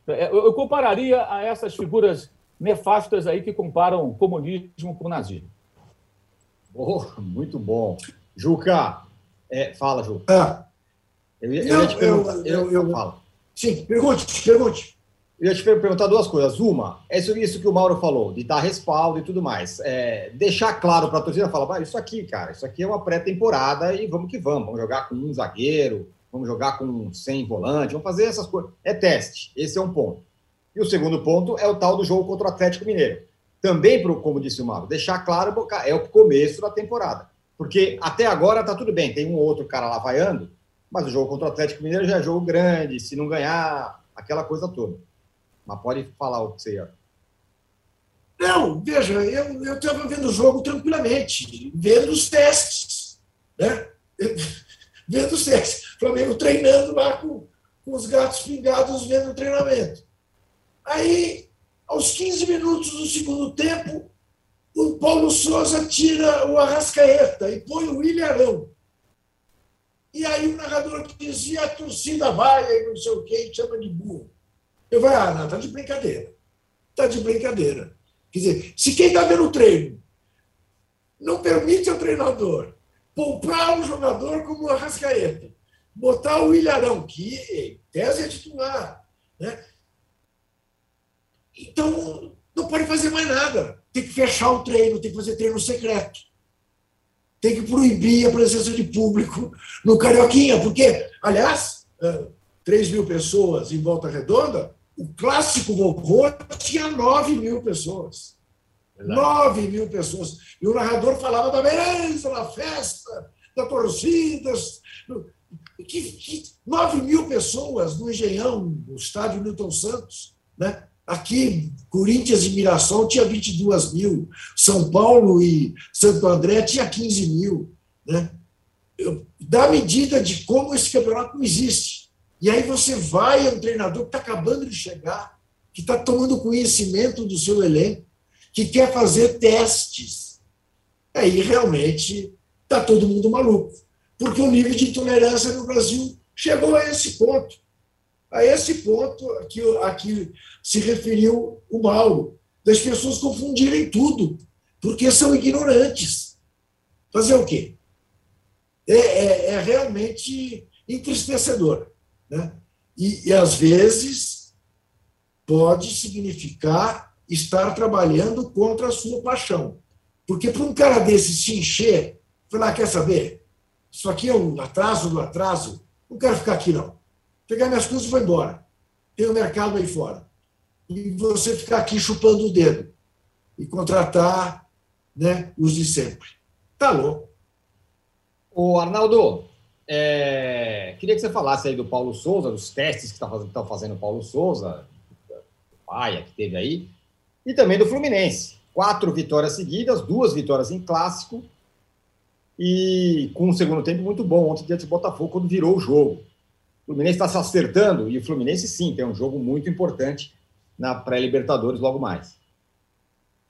Eu compararia a essas figuras nefastas aí que comparam comunismo com nazismo. Oh, muito bom. Juca, é, fala, Juca. Ah, eu, eu, ia te perguntar. Eu, eu, eu, fala. Sim, pergunte, pergunte. Eu ia te perguntar duas coisas. Uma, é isso, isso que o Mauro falou, de dar respaldo e tudo mais. É, deixar claro para a torcida falar, ah, isso aqui, cara, isso aqui é uma pré-temporada e vamos que vamos. Vamos jogar com um zagueiro, vamos jogar com 100 volantes, vamos fazer essas coisas. É teste, esse é um ponto. E o segundo ponto é o tal do jogo contra o Atlético Mineiro. Também, como disse o Mauro, deixar claro, é o começo da temporada. Porque até agora tá tudo bem, tem um ou outro cara lá vaiando, mas o jogo contra o Atlético Mineiro já é jogo grande, se não ganhar, aquela coisa toda. Mas pode falar o que você ia. Não, veja, eu estava vendo o jogo tranquilamente, vendo os testes. Né? *laughs* Vendo os testes. Flamengo treinando lá com, com os gatos pingados vendo o treinamento. Aí, aos 15 minutos do segundo tempo, o Paulo Souza tira o Arrascaeta e põe o Ilharão. E aí o narrador dizia, a torcida vai, e não sei o quê, e chama de burro. Eu falei, ah, não, tá de brincadeira. Tá de brincadeira. Quer dizer, se quem está vendo o treino não permite ao treinador poupar um jogador como o Arrascaeta, botar o Ilharão, que em tese é titular, né? Então, não pode fazer mais nada. Tem que fechar o treino, tem que fazer treino secreto. Tem que proibir a presença de público no Carioquinha, porque, aliás, 3 mil pessoas em volta redonda, o clássico vovô tinha 9 mil pessoas. Verdade. 9 mil pessoas. E o narrador falava da beleza, da festa, da torcidas. Que, que 9 mil pessoas no Engenhão, no estádio Newton Santos. Né? Aqui, Corinthians e Mirassol tinha 22 mil, São Paulo e Santo André tinha 15 mil. Né? Dá medida de como esse campeonato não existe. E aí você vai a um treinador que está acabando de chegar, que está tomando conhecimento do seu elenco, que quer fazer testes. Aí realmente está todo mundo maluco, porque o nível de intolerância no Brasil chegou a esse ponto. A esse ponto a que, a que se referiu o Mauro, das pessoas confundirem tudo, porque são ignorantes. Fazer o quê? É, é, é realmente entristecedor. Né? E, e, às vezes, pode significar estar trabalhando contra a sua paixão. Porque para um cara desse se encher, falar, quer saber? Isso aqui é um atraso do atraso, não quero ficar aqui, não. Pegar minhas coisas e vou embora. Tem um mercado aí fora e você ficar aqui chupando o dedo e contratar né, os de sempre. Tá louco. O Arnaldo, é, queria que você falasse aí do Paulo Souza, dos testes que está fazendo, o Paulo Souza, Paia que teve aí, e também do Fluminense. Quatro vitórias seguidas, duas vitórias em clássico, e com um segundo tempo muito bom ontem diante do Botafogo, quando virou o jogo. O Fluminense está se acertando, e o Fluminense sim tem um jogo muito importante na pré-Libertadores logo mais.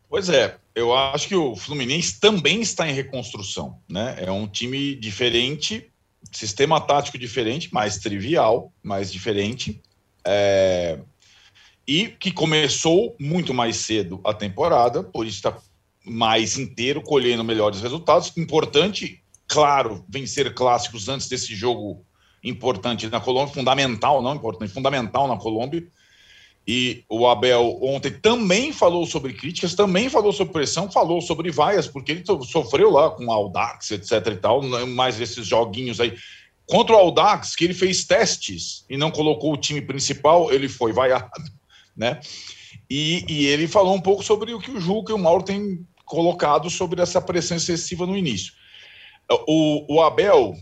Pois é, eu acho que o Fluminense também está em reconstrução, né? É um time diferente, sistema tático diferente, mais trivial, mais diferente, é... e que começou muito mais cedo a temporada, por isso está mais inteiro, colhendo melhores resultados. Importante, claro, vencer clássicos antes desse jogo importante na Colômbia, fundamental, não importante, fundamental na Colômbia. E o Abel ontem também falou sobre críticas, também falou sobre pressão, falou sobre vaias, porque ele sofreu lá com o Audax, etc e tal, né, mais esses joguinhos aí. Contra o Audax, que ele fez testes e não colocou o time principal, ele foi vaiado, *laughs* né? E, e ele falou um pouco sobre o que o Juca e o Mauro têm colocado sobre essa pressão excessiva no início. O, o Abel,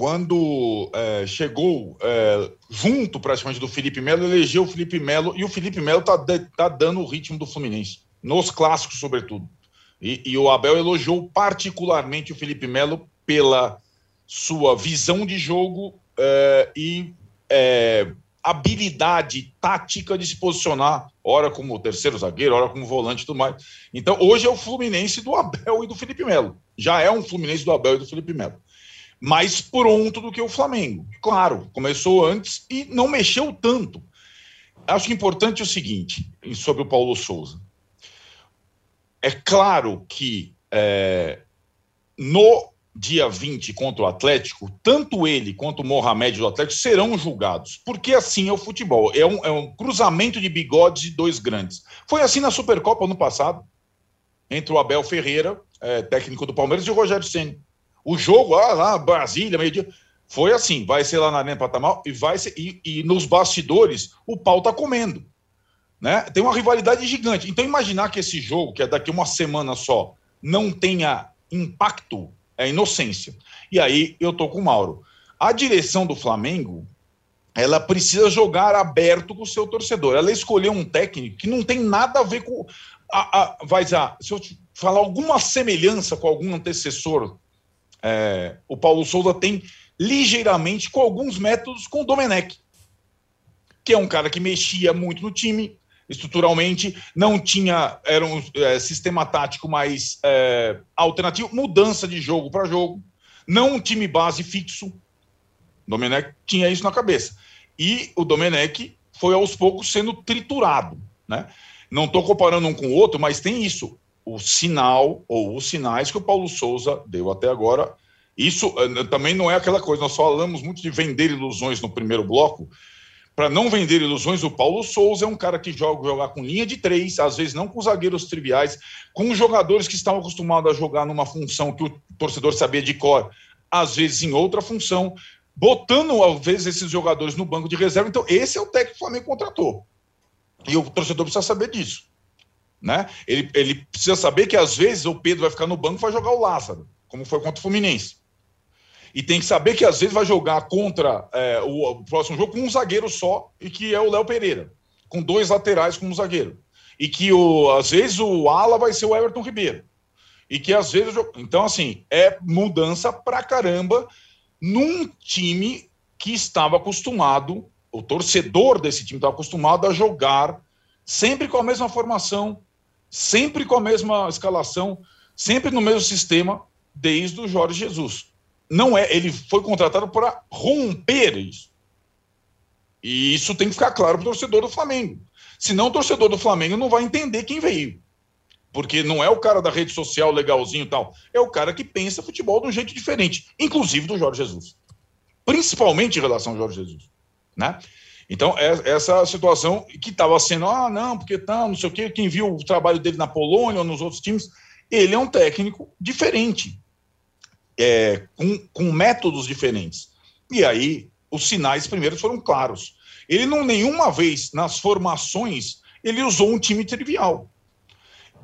quando é, chegou é, junto praticamente do Felipe Melo, elegeu o Felipe Melo e o Felipe Melo está tá dando o ritmo do Fluminense, nos clássicos, sobretudo. E, e, o Abel elogiou particularmente o Felipe Melo pela sua visão de jogo é, e é, habilidade tática de se posicionar, ora como terceiro zagueiro, ora como volante e tudo mais. Então, hoje é o Fluminense do Abel e do Felipe Melo. Já é um Fluminense do Abel e do Felipe Melo mais pronto do que o Flamengo. Claro, começou antes e não mexeu tanto. Acho que importante é o seguinte, sobre o Paulo Souza. É claro que é, no dia 20 contra o Atlético, tanto ele quanto o Mohamed do Atlético serão julgados, porque assim é o futebol, é um, é um cruzamento de bigodes de dois grandes. Foi assim na Supercopa ano passado, entre o Abel Ferreira, é, técnico do Palmeiras, e o Rogério Senna. O jogo, ah, lá, Brasília, meio-dia, foi assim: vai ser lá na Arena Pantanal e vai ser. E, e, nos bastidores, o pau tá comendo. Né? Tem uma rivalidade gigante. Então, imaginar que esse jogo, que é daqui uma semana só, não tenha impacto, é inocência. E aí eu tô com o Mauro. A direção do Flamengo, ela precisa jogar aberto com o seu torcedor. Ela escolheu um técnico que não tem nada a ver com. A, a, vai dizer, se eu falar alguma semelhança com algum antecessor é, o Paulo Souza tem ligeiramente com alguns métodos com o Domenech, que é um cara que mexia muito no time, estruturalmente, não tinha, era um é, sistema tático mais é, alternativo, mudança de jogo para jogo, não um time base fixo. Domenech tinha isso na cabeça. E o Domenech foi aos poucos sendo triturado, né? Não estou comparando um com o outro, mas tem isso. O sinal ou os sinais que o Paulo Souza deu até agora. Isso eh, também não é aquela coisa. Nós falamos muito de vender ilusões no primeiro bloco. Para não vender ilusões, o Paulo Souza é um cara que joga jogar com linha de três, às vezes não com zagueiros triviais, com jogadores que estão acostumados a jogar numa função que o torcedor sabia de cor, às vezes em outra função, botando, às vezes, esses jogadores no banco de reserva. Então, esse é o técnico que o Flamengo contratou. E o torcedor precisa saber disso. Né? Ele, ele precisa saber que, às vezes, o Pedro vai ficar no banco e vai jogar o Lázaro, como foi contra o Fluminense. E tem que saber que, às vezes, vai jogar contra é, o, o, próximo jogo com um zagueiro só, e que é o Léo Pereira, com dois laterais como zagueiro. E que, o, às vezes, o ala vai ser o Everton Ribeiro. E que, às vezes... Então, assim, é mudança pra caramba num time que estava acostumado, o torcedor desse time estava acostumado a jogar sempre com a mesma formação, sempre com a mesma escalação, sempre no mesmo sistema, desde o Jorge Jesus. Não é, ele foi contratado para romper isso. E isso tem que ficar claro para o torcedor do Flamengo. Senão o torcedor do Flamengo não vai entender quem veio. Porque não é o cara da rede social legalzinho e tal. É o cara que pensa futebol de um jeito diferente, inclusive do Jorge Jesus. Principalmente em relação ao Jorge Jesus. Né? Então, é, essa situação que estava sendo, ah, não, porque tá, não sei o quê, quem viu o trabalho dele na Polônia ou nos outros times, ele é um técnico diferente, é, com, com métodos diferentes. E aí, os sinais primeiros foram claros. Ele não, nenhuma vez, nas formações, ele usou um time trivial.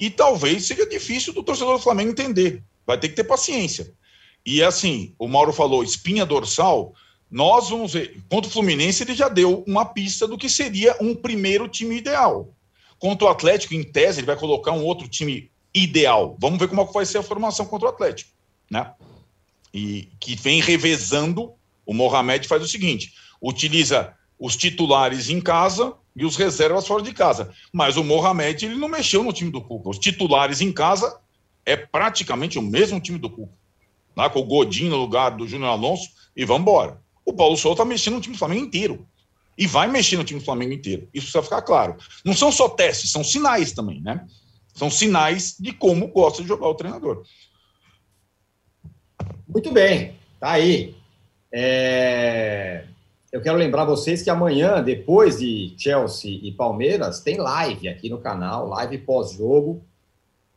E talvez seja difícil do torcedor do Flamengo entender. Vai ter que ter paciência. E assim, o Mauro falou, espinha dorsal. Nós vamos ver. Contra o Fluminense, ele já deu uma pista do que seria um primeiro time ideal. Contra o Atlético, em tese, ele vai colocar um outro time ideal. Vamos ver como é vai ser a formação contra o Atlético. Né? E que vem revezando. O Mohamed faz o seguinte: utiliza os titulares em casa e os reservas fora de casa. Mas o Mohamed ele não mexeu no time do Cuca. Os titulares em casa é praticamente o mesmo time do Cuca. Lá com o Godinho no lugar do Júnior Alonso e vamos embora. O Paulo Souza está mexendo no time do Flamengo inteiro. E vai mexer no time do Flamengo inteiro. Isso precisa ficar claro. Não são só testes, são sinais também, né? São sinais de como gosta de jogar o treinador. Muito bem, tá aí. É... Eu quero lembrar vocês que amanhã, depois de Chelsea e Palmeiras, tem live aqui no canal, live pós-jogo.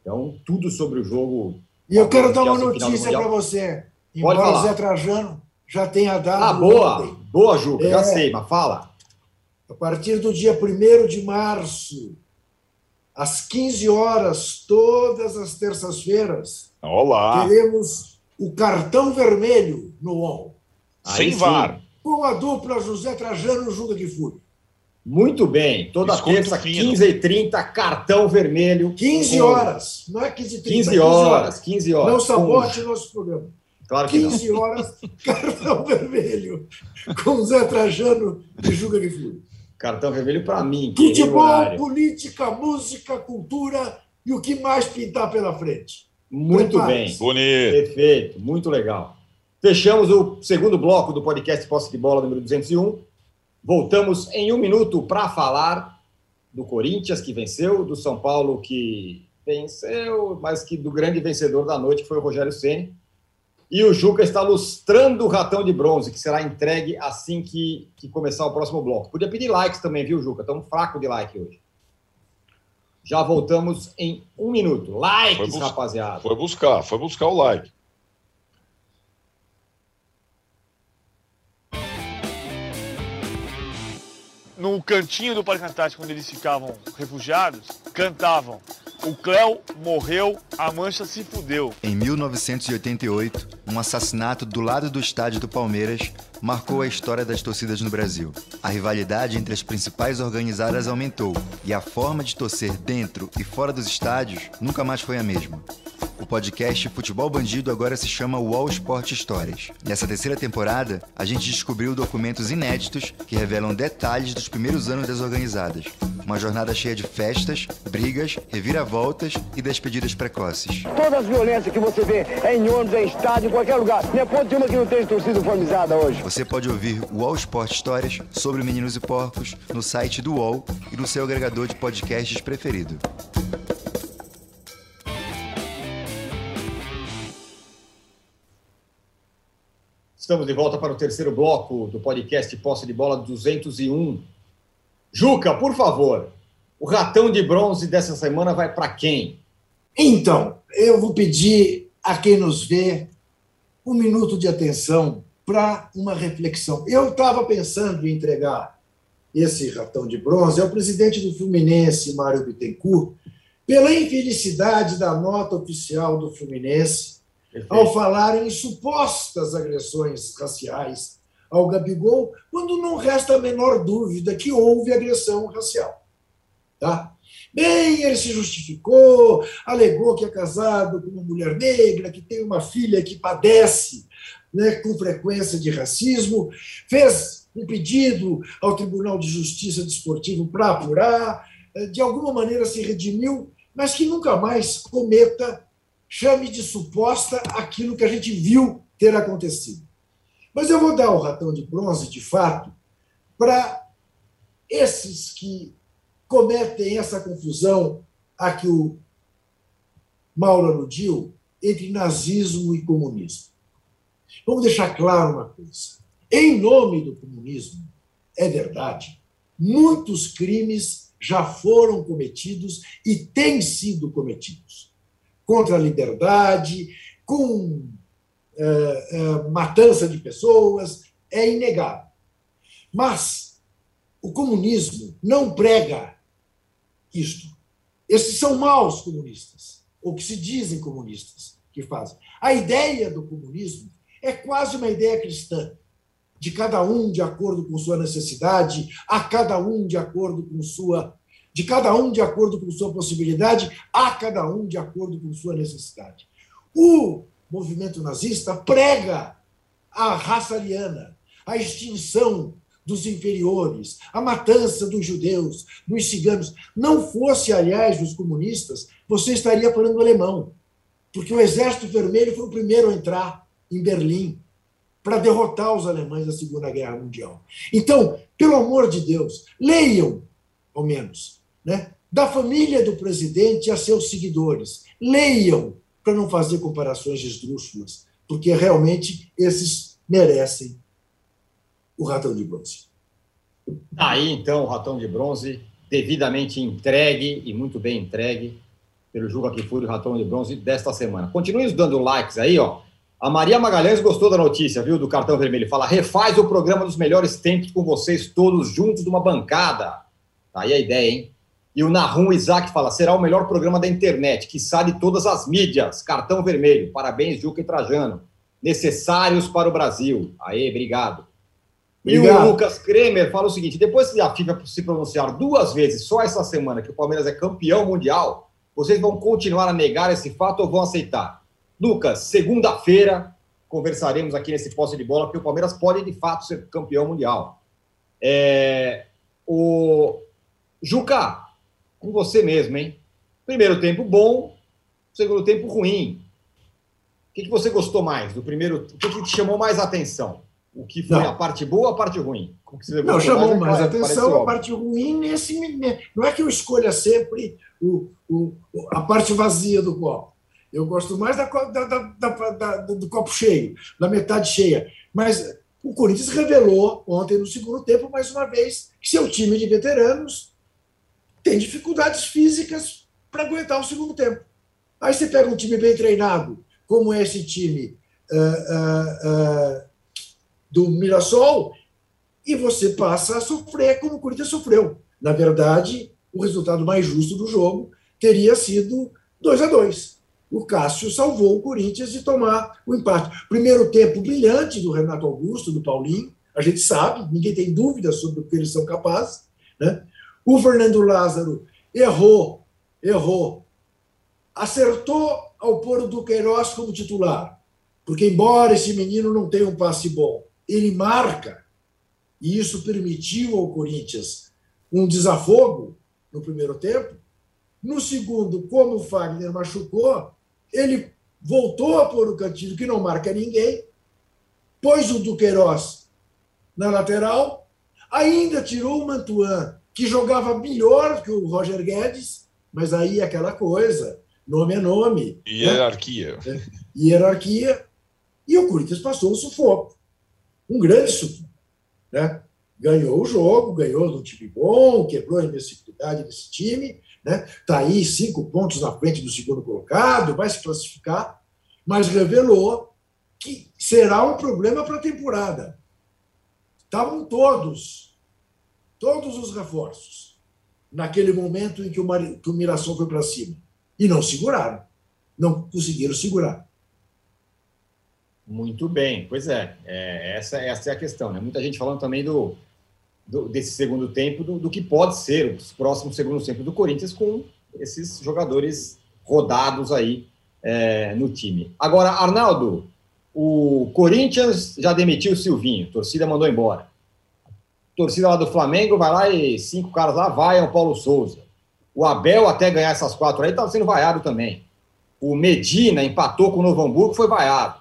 Então, tudo sobre o jogo. E eu quero dar uma notícia para você. Embora o Zé Trajano já tenha dado. Ah, boa! Ontem. Boa, Juca, é, já sei, mas fala. A partir do dia 1 de março, às 15 horas, todas as terças-feiras, Olá! teremos o cartão vermelho no UOL. Sem VAR com a dupla José Trajano Juga de Fúria. Muito bem. Toda Escuto terça, 15h30, cartão vermelho. 15 horas. Não é 15h30. 15 horas, 15 horas. Não sabote com... nosso programa. Claro que 15 não. horas, *laughs* cartão vermelho. Com Zé Trajano e Juga de Fúria. Cartão vermelho para mim. Futebol, política, música, cultura e o que mais pintar pela frente. Muito bem. Bonito. Perfeito. Muito legal. Fechamos o segundo bloco do podcast Posse de Bola número 201. Voltamos em um minuto para falar do Corinthians, que venceu, do São Paulo, que venceu, mas que do grande vencedor da noite, que foi o Rogério Ceni. E o Juca está lustrando o ratão de bronze, que será entregue assim que, que começar o próximo bloco. Podia pedir likes também, viu, Juca? Estamos fraco de like hoje. Já voltamos em um minuto. Likes, foi rapaziada. Foi buscar, foi buscar o like. No cantinho do Parque Antártico, onde eles ficavam refugiados, cantavam o Cléo morreu, a Mancha se fudeu. Em 1988, um assassinato do lado do estádio do Palmeiras marcou a história das torcidas no Brasil. A rivalidade entre as principais organizadas aumentou e a forma de torcer dentro e fora dos estádios nunca mais foi a mesma. O podcast Futebol Bandido agora se chama Wall Sport Histórias. Nessa terceira temporada, a gente descobriu documentos inéditos que revelam detalhes dos primeiros anos das organizadas Uma jornada cheia de festas, brigas, reviravoltas e despedidas precoces. Todas as violências que você vê é em ônibus, é em estádio, em qualquer lugar. Não é ponto de uma que não tem torcida formizada hoje. Você pode ouvir o UOL Sport Histórias sobre meninos e porcos no site do UOL e no seu agregador de podcasts preferido. Estamos de volta para o terceiro bloco do podcast Posse de Bola 201. Juca, por favor, o ratão de bronze dessa semana vai para quem? Então, eu vou pedir a quem nos vê um minuto de atenção para uma reflexão. Eu estava pensando em entregar esse ratão de bronze ao presidente do Fluminense, Mário Bittencourt, pela infelicidade da nota oficial do Fluminense Perfeito. ao falar em supostas agressões raciais ao Gabigol, quando não resta a menor dúvida que houve agressão racial. Tá? Bem, ele se justificou, alegou que é casado com uma mulher negra, que tem uma filha que padece né, com frequência de racismo, fez um pedido ao Tribunal de Justiça Desportivo para apurar, eh, de alguma maneira se redimiu, mas que nunca mais cometa, chame de suposta aquilo que a gente viu ter acontecido. Mas eu vou dar o ratão de bronze, de fato, para esses que cometem essa confusão a que o Mauro aludiu entre nazismo e comunismo. Vamos deixar claro uma coisa. Em nome do comunismo, é verdade, muitos crimes já foram cometidos e têm sido cometidos contra a liberdade, com é, é, matança de pessoas, é inegável. Mas o comunismo não prega isto. Esses são maus comunistas, ou que se dizem comunistas, que fazem. A ideia do comunismo é quase uma ideia cristã de cada um de acordo com sua necessidade, a cada um de acordo com sua de cada um de acordo com sua possibilidade, a cada um de acordo com sua necessidade. O movimento nazista prega a raça ariana, a extinção dos inferiores, a matança dos judeus, dos ciganos. Não fosse, aliás, dos comunistas, você estaria falando alemão, porque o Exército Vermelho foi o primeiro a entrar em Berlim para derrotar os alemães na Segunda Guerra Mundial. Então, pelo amor de Deus, leiam, ao menos, né, da família do presidente a seus seguidores. Leiam para não fazer comparações esdrúxulas, porque realmente esses merecem o ratão de bronze. Aí, então, o ratão de bronze devidamente entregue e muito bem entregue pelo Juca Kifuri, o ratão de bronze desta semana. Continuem dando likes aí, ó. A Maria Magalhães gostou da notícia, viu, do cartão vermelho. Fala, refaz o programa dos melhores tempos com vocês todos juntos numa bancada. Tá aí a ideia, hein? E o Nahum Isaac fala, será o melhor programa da internet, que sai de todas as mídias. Cartão vermelho. Parabéns, Juca e Trajano. Necessários para o Brasil. Aê, obrigado. obrigado. E o Lucas Kremer fala o seguinte, depois que a FIFA se pronunciar duas vezes só essa semana que o Palmeiras é campeão mundial, vocês vão continuar a negar esse fato ou vão aceitar? Lucas, segunda-feira conversaremos aqui nesse posse de bola, porque o Palmeiras pode de fato ser campeão mundial. É, o Juca, com você mesmo, hein? Primeiro tempo bom, segundo tempo ruim. O que, que você gostou mais do primeiro? O que, que te chamou mais atenção? O que foi não. a parte boa ou a parte ruim? não, chamou mais, mais atenção a parte ruim nesse. Não é que eu escolha sempre o, o, a parte vazia do copo. Eu gosto mais da, da, da, do copo cheio, da metade cheia. Mas o Corinthians revelou ontem no segundo tempo, mais uma vez, que seu time de veteranos tem dificuldades físicas para aguentar o segundo tempo. Aí você pega um time bem treinado, como é esse time uh, uh, uh, do Mirassol, e você passa a sofrer como o Corinthians sofreu. Na verdade, o resultado mais justo do jogo teria sido 2 a 2 o Cássio salvou o Corinthians de tomar o empate. Primeiro tempo brilhante do Renato Augusto, do Paulinho, a gente sabe, ninguém tem dúvida sobre o que eles são capazes. Né? O Fernando Lázaro errou, errou. Acertou ao pôr o Duqueiroz como titular, porque, embora esse menino não tenha um passe bom, ele marca, e isso permitiu ao Corinthians um desafogo no primeiro tempo. No segundo, como o Fagner machucou, ele voltou a pôr o Cantilho, que não marca ninguém, pôs o Duqueiroz na lateral, ainda tirou o Mantuan, que jogava melhor que o Roger Guedes, mas aí aquela coisa, nome é nome. Hierarquia. Né? Hierarquia. E o Corinthians passou o sufoco. Um grande sufoco. Né? Ganhou o jogo, ganhou no time bom, quebrou a invencibilidade desse time, né? Está aí cinco pontos na frente do segundo colocado, vai se classificar, mas revelou que será um problema para a temporada. Estavam todos, todos os reforços, naquele momento em que o, Mar... que o Mirassol foi para cima. E não seguraram. Não conseguiram segurar. Muito bem, pois é, é, essa, essa é a questão. Né? Muita gente falando também do, do, desse segundo tempo, do, do, que pode ser os próximos segundos tempo do Corinthians com esses jogadores rodados aí é, no time. Agora, Arnaldo, o Corinthians já demitiu o Silvinho, a torcida mandou embora. A torcida lá do Flamengo vai lá e cinco caras lá vaiam o Paulo Souza. O Abel, até ganhar essas quatro aí, estava sendo vaiado também. O Medina empatou com o Novo Hamburgo, foi vaiado.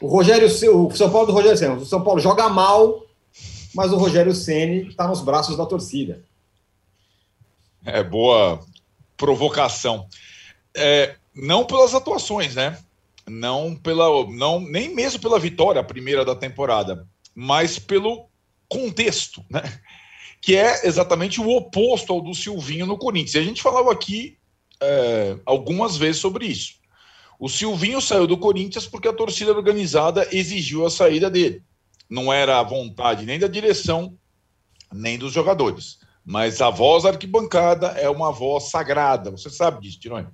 O Rogério, o São Paulo do Rogério Senna, o São Paulo joga mal, mas o Rogério Ceni está nos braços da torcida. É boa provocação. É, não pelas atuações, né? Não pela, não nem mesmo pela vitória, primeira da temporada, mas pelo contexto, né? Que é exatamente o oposto ao do Silvinho no Corinthians. E a gente falava aqui é, algumas vezes sobre isso. O Silvinho saiu do Corinthians porque a torcida organizada exigiu a saída dele não era a vontade nem da direção, nem dos jogadores. Mas a voz arquibancada é uma voz sagrada, você sabe disso, Tironi.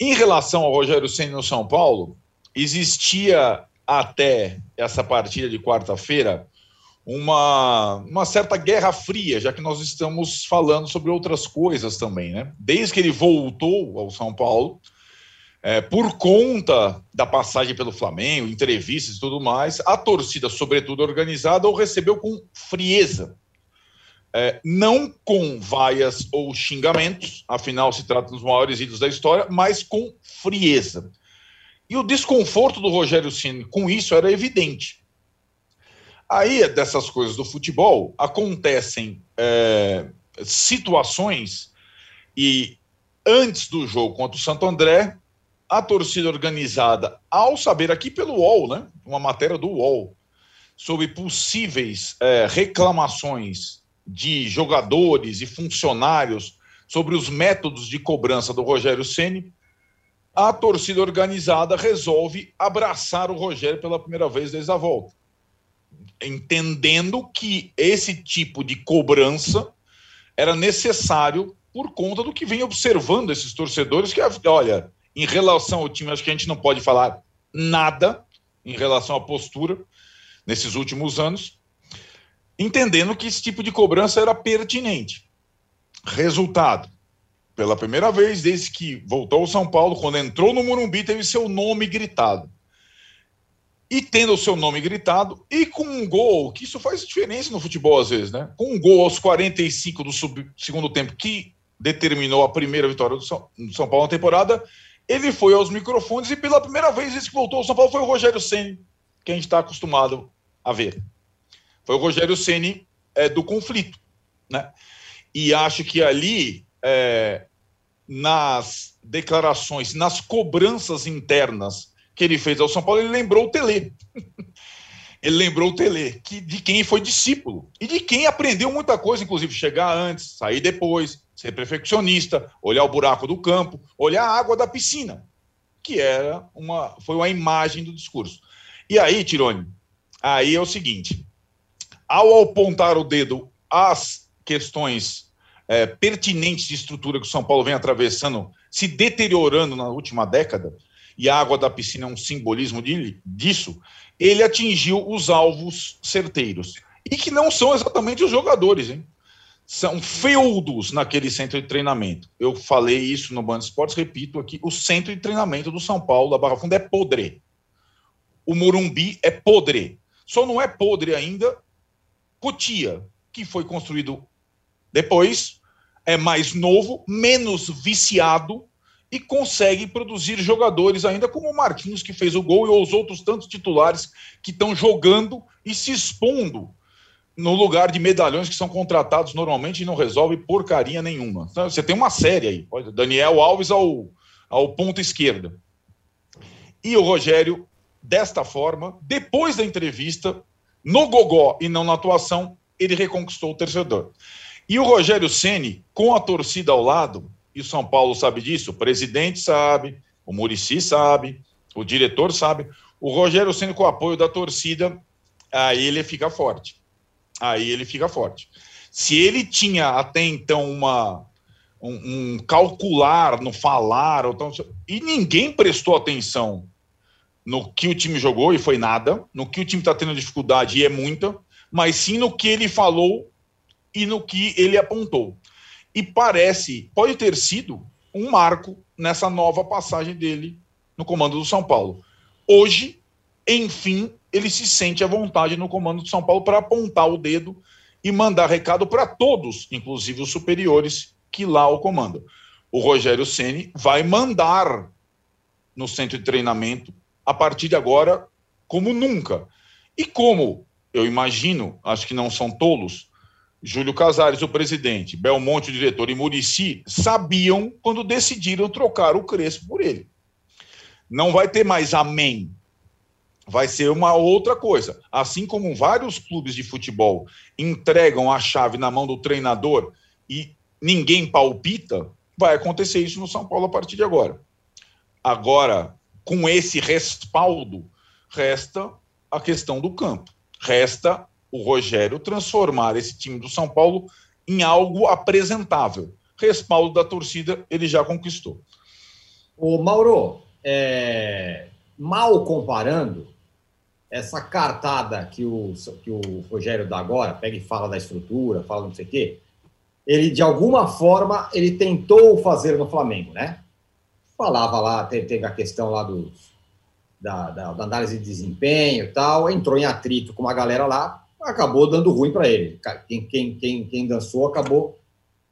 Em relação ao Rogério Senna no São Paulo, existia até essa partida de quarta-feira uma, uma certa guerra fria, já que nós estamos falando sobre outras coisas também, né? Desde que ele voltou ao São Paulo, é, por conta da passagem pelo Flamengo, entrevistas e tudo mais, a torcida, sobretudo organizada, o recebeu com frieza. É, não com vaias ou xingamentos, afinal se trata dos maiores ídolos da história, mas com frieza. E o desconforto do Rogério Ceni com isso era evidente. Aí, dessas coisas do futebol, acontecem é, situações e antes do jogo contra o Santo André, a torcida organizada, ao saber aqui pelo UOL, né, uma matéria do UOL, sobre possíveis é, reclamações de jogadores e funcionários sobre os métodos de cobrança do Rogério Ceni, a torcida organizada resolve abraçar o Rogério pela primeira vez desde a volta, entendendo que esse tipo de cobrança era necessário por conta do que vem observando esses torcedores que, olha, em relação ao time, acho que a gente não pode falar nada em relação à postura nesses últimos anos, entendendo que esse tipo de cobrança era pertinente. Resultado: pela primeira vez desde que voltou ao São Paulo, quando entrou no Morumbi, teve seu nome gritado. E tendo o seu nome gritado, e com um gol, que isso faz diferença no futebol às vezes, né? Com um gol aos 45 do sub, segundo tempo, que determinou a primeira vitória do São, do São Paulo na temporada, ele foi aos microfones e pela primeira vez esse que voltou ao São Paulo foi o Rogério Ceni, que a gente está acostumado a ver. Foi o Rogério Ceni é, do conflito, né? E acho que ali é, nas declarações, nas cobranças internas que ele fez ao São Paulo, ele lembrou o Tele. *laughs* ele lembrou o Tele, que, de quem foi discípulo e de quem aprendeu muita coisa, inclusive chegar antes, sair depois, ser perfeccionista, olhar o buraco do campo, olhar a água da piscina, que era uma, foi uma imagem do discurso. E aí, Tirone, aí é o seguinte: ao apontar o dedo às questões é, pertinentes de estrutura que o São Paulo vem atravessando, se deteriorando na última década, e a água da piscina é um simbolismo de, disso, ele atingiu os alvos certeiros. E que não são exatamente os jogadores, hein? são feudos naquele centro de treinamento. Eu falei isso no Band Esportes, repito aqui, o centro de treinamento do São Paulo, da Barra Funda, é podre. O Morumbi é podre. Só não é podre ainda Cotia, que foi construído Depois, é mais novo, menos viciado e consegue produzir jogadores ainda como o Marquinhos, que fez o gol, e os outros tantos titulares que estão jogando e se expondo no lugar de medalhões que são contratados normalmente e não resolve porcaria nenhuma. Então, você tem uma série aí, Daniel Alves ao, ao ponto esquerda. E o Rogério, desta forma, depois da entrevista, no gogó e não na atuação, ele reconquistou o torcedor. E o Rogério Ceni, com a torcida ao lado, e o São Paulo sabe disso, o presidente sabe, o Murici sabe, o diretor sabe, o Rogério Ceni com o apoio da torcida, aí ele fica forte aí ele fica forte. Se ele tinha até então uma, um, um calcular no falar, ou tão, e ninguém prestou atenção no que o time jogou, e foi nada, no que o time está tendo dificuldade, e é muita, mas sim no que ele falou e no que ele apontou. E parece, pode ter sido um marco nessa nova passagem dele no comando do São Paulo. Hoje, enfim, ele se sente à vontade no comando de São Paulo para apontar o dedo e mandar recado para todos, inclusive os superiores que lá o comandam. O Rogério Ceni vai mandar no centro de treinamento a partir de agora como nunca. E como eu imagino, acho que não são tolos, Júlio Casares, o presidente, Belmonte, o diretor, e Murici sabiam quando decidiram trocar o Crespo por ele. Não vai ter mais amém vai ser uma outra coisa. Assim como vários clubes de futebol entregam a chave na mão do treinador e ninguém palpita, vai acontecer isso no São Paulo a partir de agora. Agora, com esse respaldo, resta a questão do campo. Resta o Rogério transformar esse time do São Paulo em algo apresentável. Respaldo da torcida ele já conquistou. O Mauro, é... mal comparando, essa cartada que o, que o Rogério dá agora, pega e fala da estrutura, fala não sei o quê, ele, de alguma forma, ele tentou fazer no Flamengo, né? Falava lá, teve, a questão lá dos, da, da, da, análise de desempenho e tal, entrou em atrito com uma galera lá, acabou dando ruim para ele. Quem, quem, quem, quem dançou acabou,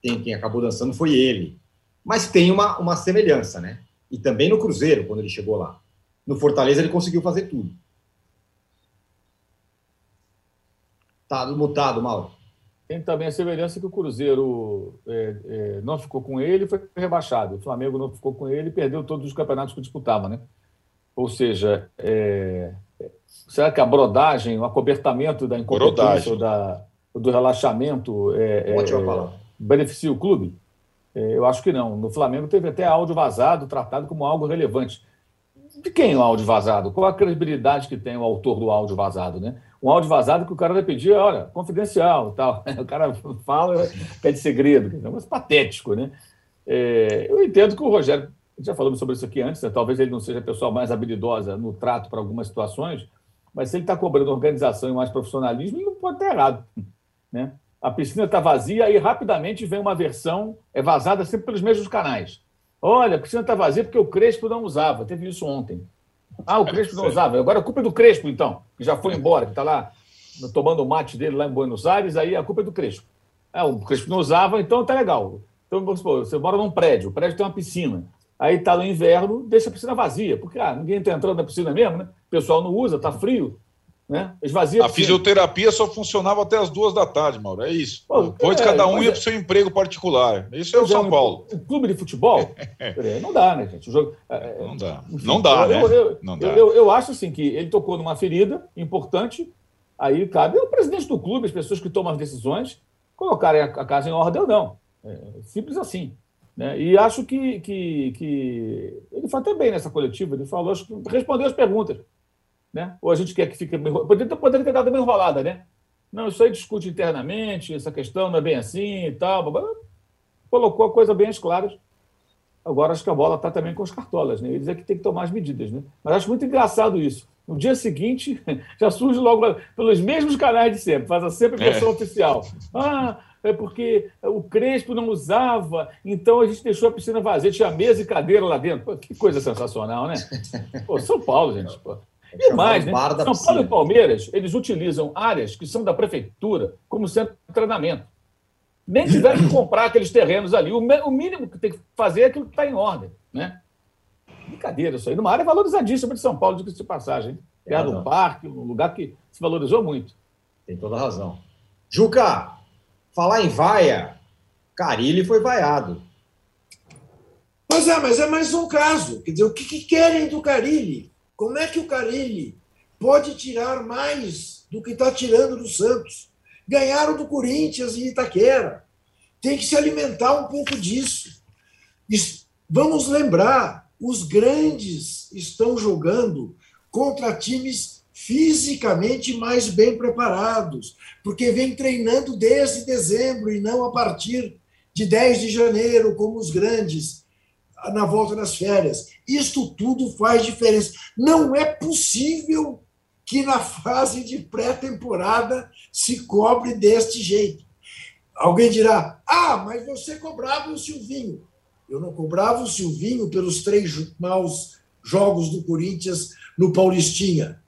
quem, quem acabou dançando foi ele. Mas tem uma, uma semelhança, né? E também no Cruzeiro, quando ele chegou lá. No Fortaleza, ele conseguiu fazer tudo. Tá mutado, Mauro. Tem também a semelhança que o Cruzeiro é, é, não ficou com ele foi rebaixado. O Flamengo não ficou com ele e perdeu todos os campeonatos que disputava, né? Ou seja, é, será que a brodagem, o acobertamento da incompetência ou, da, do relaxamento é, é, beneficia o clube? É, eu acho que não. No Flamengo teve até áudio vazado tratado como algo relevante. De quem o áudio vazado? Qual a credibilidade que tem o autor do áudio vazado, né? um áudio vazado que o cara vai pedir, olha, confidencial *laughs* tal. O cara fala, pede segredo. É um patético, né? É, eu entendo que o Rogério, já falamos sobre isso aqui antes, né? talvez ele não seja a pessoa mais habilidosa no trato para algumas situações, mas se ele está cobrando organização e mais profissionalismo, ele não pode estar errado. Né? A piscina está vazia e rapidamente vem uma versão, é vazada sempre pelos mesmos canais. Olha, a piscina está vazia porque o Crespo não usava. Teve isso ontem. Ah, o Crespo não *laughs* usava. Agora a culpa é do Crespo, então, que já foi embora, que está lá tomando o mate dele lá em Buenos Aires, aí a culpa é do Crespo. Ah, o Crespo não usava, então tá legal. Então, vamos supor, você mora num prédio, o prédio tem uma piscina. Aí tá no inverno, deixa a piscina vazia, porque ah, ninguém está entrando na piscina mesmo, né? O pessoal não usa, tá frio. Né? Esvazia a, a fisioterapia só funcionava até as duas da tarde, Mauro. É isso. Pô, Depois é, cada um ia é... para o seu emprego particular. Isso é o São Paulo. Um, clube de futebol? *laughs* não dá, né, gente? O jogo, é, é, não dá. Enfim, não dá, eu, né? Eu, eu, não dá. Eu, eu, acho assim que ele tocou numa ferida importante. Aí cabe ao presidente do clube, as pessoas que tomam as decisões, colocarem a, casa em ordem ou não. É, simples assim. Né? E acho que, que, que ele foi até bem nessa coletiva, ele falou, acho que respondeu as perguntas. Né? Ou a gente quer que fique. Poderia, poderia ter dado uma enrolada, né? Não, isso aí discute internamente, essa questão não é bem assim e tal. Colocou a coisa bem às claras. Agora acho que a bola está também com os cartolas, né? Eles é que tem que tomar as medidas, né? Mas acho muito engraçado isso. No dia seguinte, *laughs* já surge logo pelos mesmos canais de sempre, faz a sempre versão é. oficial. Ah, é porque o Crespo não usava, então a gente deixou a piscina vazia, tinha mesa e cadeira lá dentro. Pô, que coisa sensacional, né? Pô, São Paulo, gente. Pô. E mais, né? São Paulo e Palmeiras, eles utilizam áreas que são da prefeitura como centro de treinamento. nem tiveram que comprar aqueles terrenos ali. O, mínimo que tem que fazer é aquilo que está em ordem. Né? Brincadeira isso aí. Numa área valorizadíssima de São Paulo, diga-se de passagem. Perto do parque, um lugar que se valorizou muito. Tem toda a razão. Juca, falar em vaia, Carilli foi vaiado. Pois é, mas é mais um caso. Quer dizer, o que, que querem do Carilli? Como é que o Carilli pode tirar mais do que está tirando do Santos? Ganharam do Corinthians e Itaquera. Tem que se alimentar um pouco disso. Vamos lembrar, os grandes estão jogando contra times fisicamente mais bem preparados, porque vem treinando desde dezembro e não a partir de 10 de janeiro, como os grandes, na volta das férias. Isto tudo faz diferença. Não é possível que na fase de pré-temporada se cobre deste jeito. Alguém dirá: ah, mas você cobrava o Silvinho. Eu não cobrava o Silvinho pelos três maus jogos do Corinthians no Paulistinha.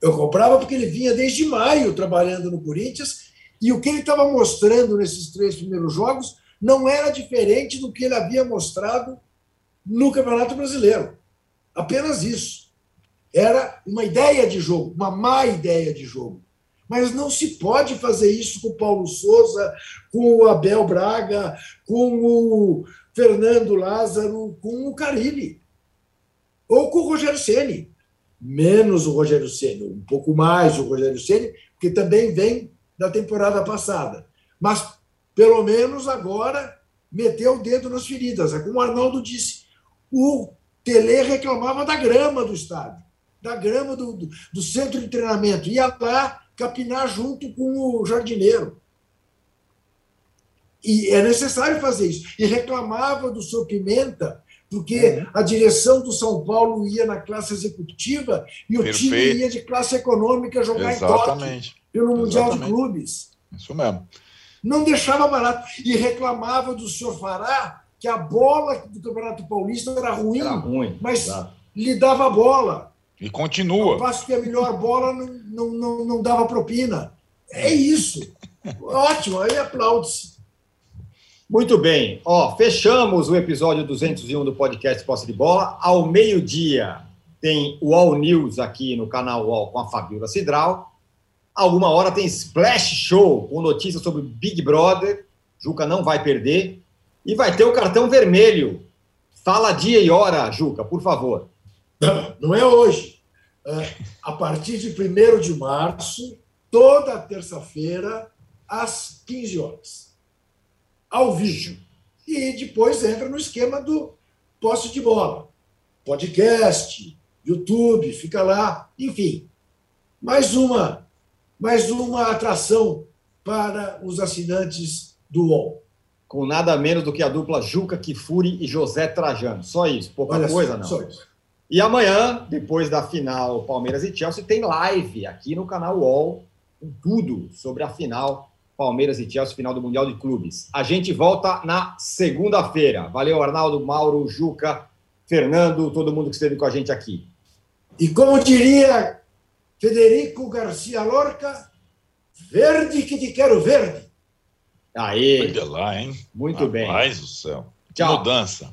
Eu cobrava porque ele vinha desde maio trabalhando no Corinthians e o que ele estava mostrando nesses três primeiros jogos não era diferente do que ele havia mostrado no Campeonato Brasileiro. Apenas isso. Era uma ideia de jogo, uma má ideia de jogo. Mas não se pode fazer isso com o Paulo Souza, com o Abel Braga, com o Fernando Lázaro, com o Carilli. Ou com o Rogério Ceni. Menos o Rogério Ceni, um pouco mais o Rogério Ceni, que também vem da temporada passada. Mas, pelo menos agora, meteu o dedo nas feridas. É como o Arnaldo disse. O Tele reclamava da grama do estádio, da grama do, do, do centro de treinamento. Ia lá capinar junto com o jardineiro. E é necessário fazer isso. E reclamava do seu Pimenta, porque é. a direção do São Paulo ia na classe executiva e o Perfeito. time ia de classe econômica jogar Exatamente. em Tóquio, pelo Mundial Exatamente. de Clubes. Isso mesmo. Não deixava barato. E reclamava do senhor Fará que a bola do Campeonato Paulista era ruim, era ruim mas exato. lhe dava bola. E continua. Ao passo que a melhor bola não, não, não, não dava propina. É isso. *laughs* Ótimo, aí aplaude-se. Muito bem. Ó, fechamos o episódio 201 do podcast Posse de Bola. Ao meio-dia tem o All News aqui no canal All com a Fabiola Cidral. Alguma hora tem Splash Show com notícias sobre Big Brother. Juca não vai perder. E vai ter o cartão vermelho. Fala dia e hora, Juca, por favor. *coughs* Não, é hoje. É, a partir de 1 de março, toda terça-feira, às 15 horas. Ao vivo. E depois entra no esquema do posse de bola. Podcast, YouTube, fica lá, enfim. Mais uma, mais uma atração para os assinantes do UOL com nada menos do que a dupla Juca Kifuri e José Trajano. Só isso, pouca Olha coisa não. Só isso. E amanhã, depois da final Palmeiras e Chelsea, tem live aqui no canal UOL, com tudo sobre a final Palmeiras e Chelsea, final do Mundial de Clubes. A gente volta na segunda-feira. Valeu, Arnaldo, Mauro, Juca, Fernando, todo mundo que esteve com a gente aqui. E como diria Federico Garcia Lorca, verde que te quero verde. Aí. Olha lá, hein? Muito Rapaz bem. Rapaz do céu. Tchau. mudança.